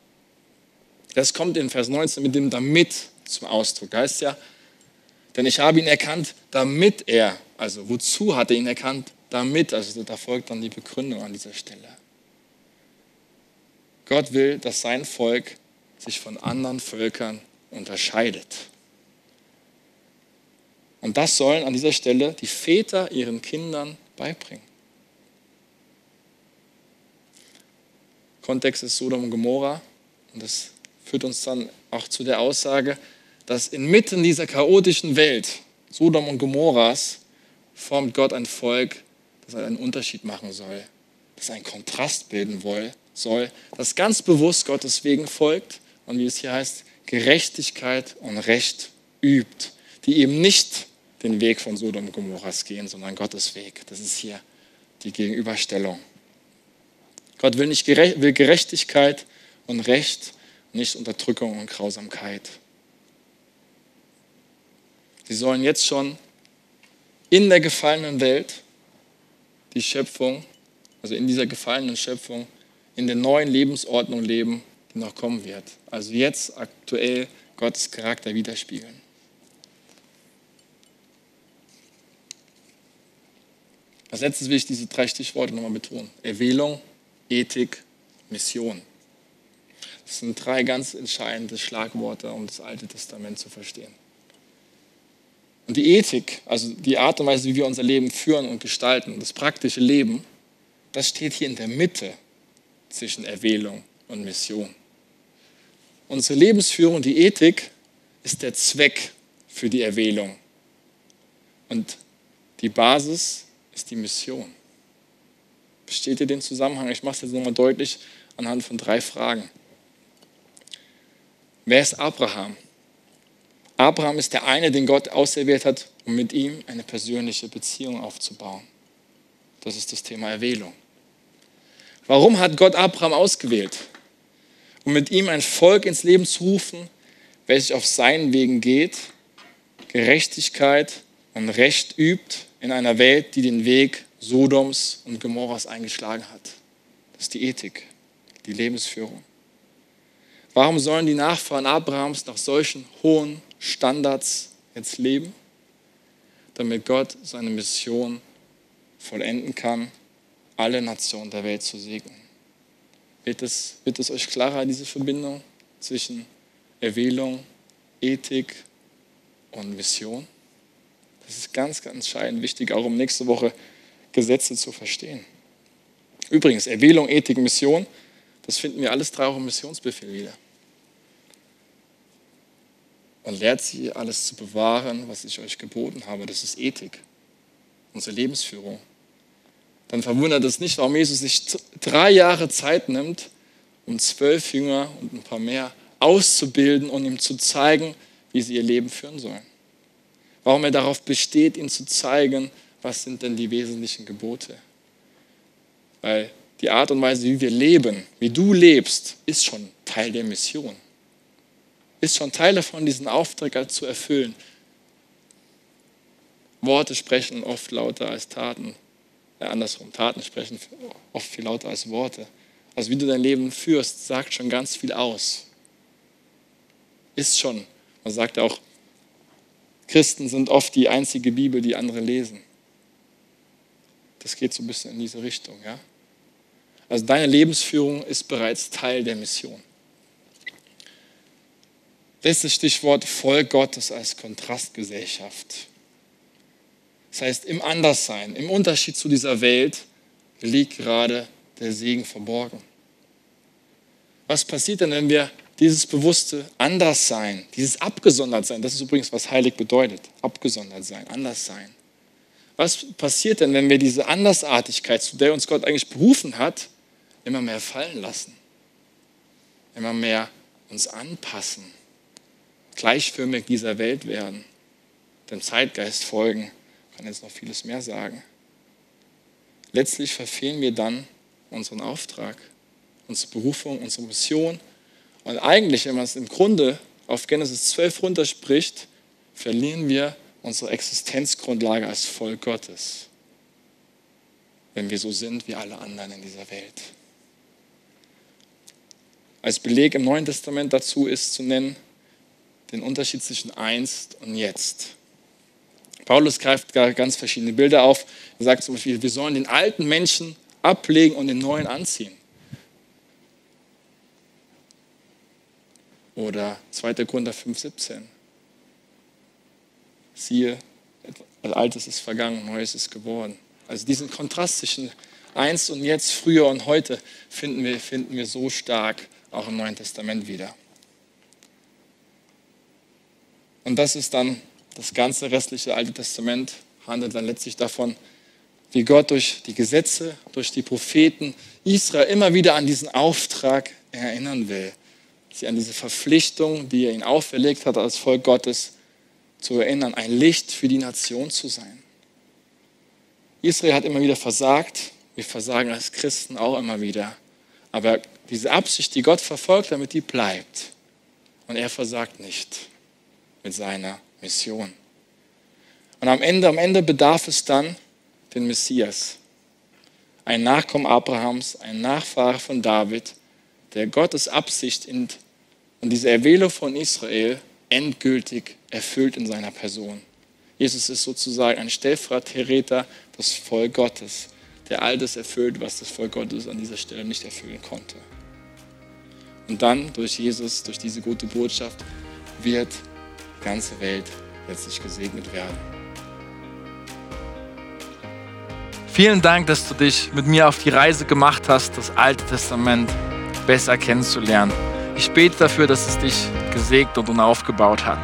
Das kommt in Vers 19 mit dem damit zum Ausdruck. Da heißt ja, denn ich habe ihn erkannt, damit er, also wozu hat er ihn erkannt? Damit, also da folgt dann die Begründung an dieser Stelle. Gott will, dass sein Volk sich von anderen Völkern unterscheidet. Und das sollen an dieser Stelle die Väter ihren Kindern beibringen. Kontext ist Sodom und Gomorra. Und das führt uns dann auch zu der Aussage, dass inmitten dieser chaotischen Welt, Sodom und Gomorras, formt Gott ein Volk, das einen Unterschied machen soll, das einen Kontrast bilden soll, das ganz bewusst Gottes Wegen folgt und wie es hier heißt, Gerechtigkeit und Recht übt, die eben nicht den Weg von Sodom und Gomorras gehen, sondern Gottes Weg. Das ist hier die Gegenüberstellung. Gott will, nicht gerecht, will Gerechtigkeit und Recht, nicht Unterdrückung und Grausamkeit. Sie sollen jetzt schon in der gefallenen Welt die Schöpfung, also in dieser gefallenen Schöpfung, in der neuen Lebensordnung leben, die noch kommen wird. Also jetzt aktuell Gottes Charakter widerspiegeln. Als letztes will ich diese drei Stichworte nochmal betonen. Erwählung, Ethik, Mission. Das sind drei ganz entscheidende Schlagworte, um das Alte Testament zu verstehen. Und die Ethik, also die Art und Weise, wie wir unser Leben führen und gestalten, das praktische Leben, das steht hier in der Mitte zwischen Erwählung und Mission. Unsere Lebensführung, die Ethik, ist der Zweck für die Erwählung. Und die Basis ist die Mission. Versteht ihr den Zusammenhang? Ich mache es jetzt nochmal deutlich anhand von drei Fragen. Wer ist Abraham? Abraham ist der eine, den Gott auserwählt hat, um mit ihm eine persönliche Beziehung aufzubauen. Das ist das Thema Erwählung. Warum hat Gott Abraham ausgewählt? Um mit ihm ein Volk ins Leben zu rufen, welches auf seinen Wegen geht, Gerechtigkeit und Recht übt in einer Welt, die den Weg Sodoms und Gomorras eingeschlagen hat. Das ist die Ethik, die Lebensführung. Warum sollen die Nachfahren Abrahams nach solchen hohen Standards jetzt leben? Damit Gott seine Mission vollenden kann, alle Nationen der Welt zu segnen. Wird es, wird es euch klarer, diese Verbindung zwischen Erwählung, Ethik und Mission? Das ist ganz, ganz entscheidend wichtig, auch um nächste Woche Gesetze zu verstehen. Übrigens, Erwählung, Ethik, Mission, das finden wir alles drei auch im Missionsbefehl wieder. Und lehrt sie alles zu bewahren, was ich euch geboten habe. Das ist Ethik, unsere Lebensführung. Dann verwundert es nicht, warum Jesus sich drei Jahre Zeit nimmt, um zwölf Jünger und ein paar mehr auszubilden und ihm zu zeigen, wie sie ihr Leben führen sollen. Warum er darauf besteht, ihnen zu zeigen, was sind denn die wesentlichen Gebote. Weil die Art und Weise, wie wir leben, wie du lebst, ist schon Teil der Mission. Ist schon Teil davon, diesen Auftrag zu erfüllen. Worte sprechen oft lauter als Taten. Ja, andersrum, Taten sprechen oft viel lauter als Worte. Also wie du dein Leben führst, sagt schon ganz viel aus. Ist schon. Man sagt auch, Christen sind oft die einzige Bibel, die andere lesen. Das geht so ein bisschen in diese Richtung. Ja? Also deine Lebensführung ist bereits Teil der Mission. Letztes Stichwort Volk Gottes als Kontrastgesellschaft. Das heißt, im Anderssein, im Unterschied zu dieser Welt liegt gerade der Segen verborgen. Was passiert denn, wenn wir dieses bewusste Anderssein, dieses Abgesondertsein, das ist übrigens, was heilig bedeutet, abgesondert sein, anders sein. Was passiert denn, wenn wir diese Andersartigkeit, zu der uns Gott eigentlich berufen hat, immer mehr fallen lassen? Immer mehr uns anpassen, gleichförmig dieser Welt werden, dem Zeitgeist folgen kann jetzt noch vieles mehr sagen. Letztlich verfehlen wir dann unseren Auftrag, unsere Berufung, unsere Mission. Und eigentlich, wenn man es im Grunde auf Genesis 12 runterspricht, verlieren wir unsere Existenzgrundlage als Volk Gottes, wenn wir so sind wie alle anderen in dieser Welt. Als Beleg im Neuen Testament dazu ist zu nennen den Unterschied zwischen einst und jetzt. Paulus greift ganz verschiedene Bilder auf. Er sagt zum Beispiel, wir sollen den alten Menschen ablegen und den neuen anziehen. Oder 2. Korinther 5,17. Siehe, Altes ist vergangen, Neues ist geworden. Also diesen Kontrast zwischen einst und jetzt, früher und heute finden wir, finden wir so stark auch im Neuen Testament wieder. Und das ist dann das ganze restliche Alte Testament handelt dann letztlich davon, wie Gott durch die Gesetze, durch die Propheten Israel immer wieder an diesen Auftrag erinnern will. Sie an diese Verpflichtung, die er ihnen auferlegt hat als Volk Gottes, zu erinnern, ein Licht für die Nation zu sein. Israel hat immer wieder versagt, wir versagen als Christen auch immer wieder. Aber diese Absicht, die Gott verfolgt, damit die bleibt. Und er versagt nicht mit seiner Mission. Und am Ende, am Ende bedarf es dann den Messias, ein Nachkommen Abrahams, ein Nachfahre von David, der Gottes Absicht und diese Erwählung von Israel endgültig erfüllt in seiner Person. Jesus ist sozusagen ein Stellvertreter des Volk Gottes, der all das erfüllt, was das Volk Gottes an dieser Stelle nicht erfüllen konnte. Und dann durch Jesus, durch diese gute Botschaft, wird die ganze Welt letztlich gesegnet werden. Vielen Dank, dass du dich mit mir auf die Reise gemacht hast, das Alte Testament besser kennenzulernen. Ich bete dafür, dass es dich gesegnet und aufgebaut hat.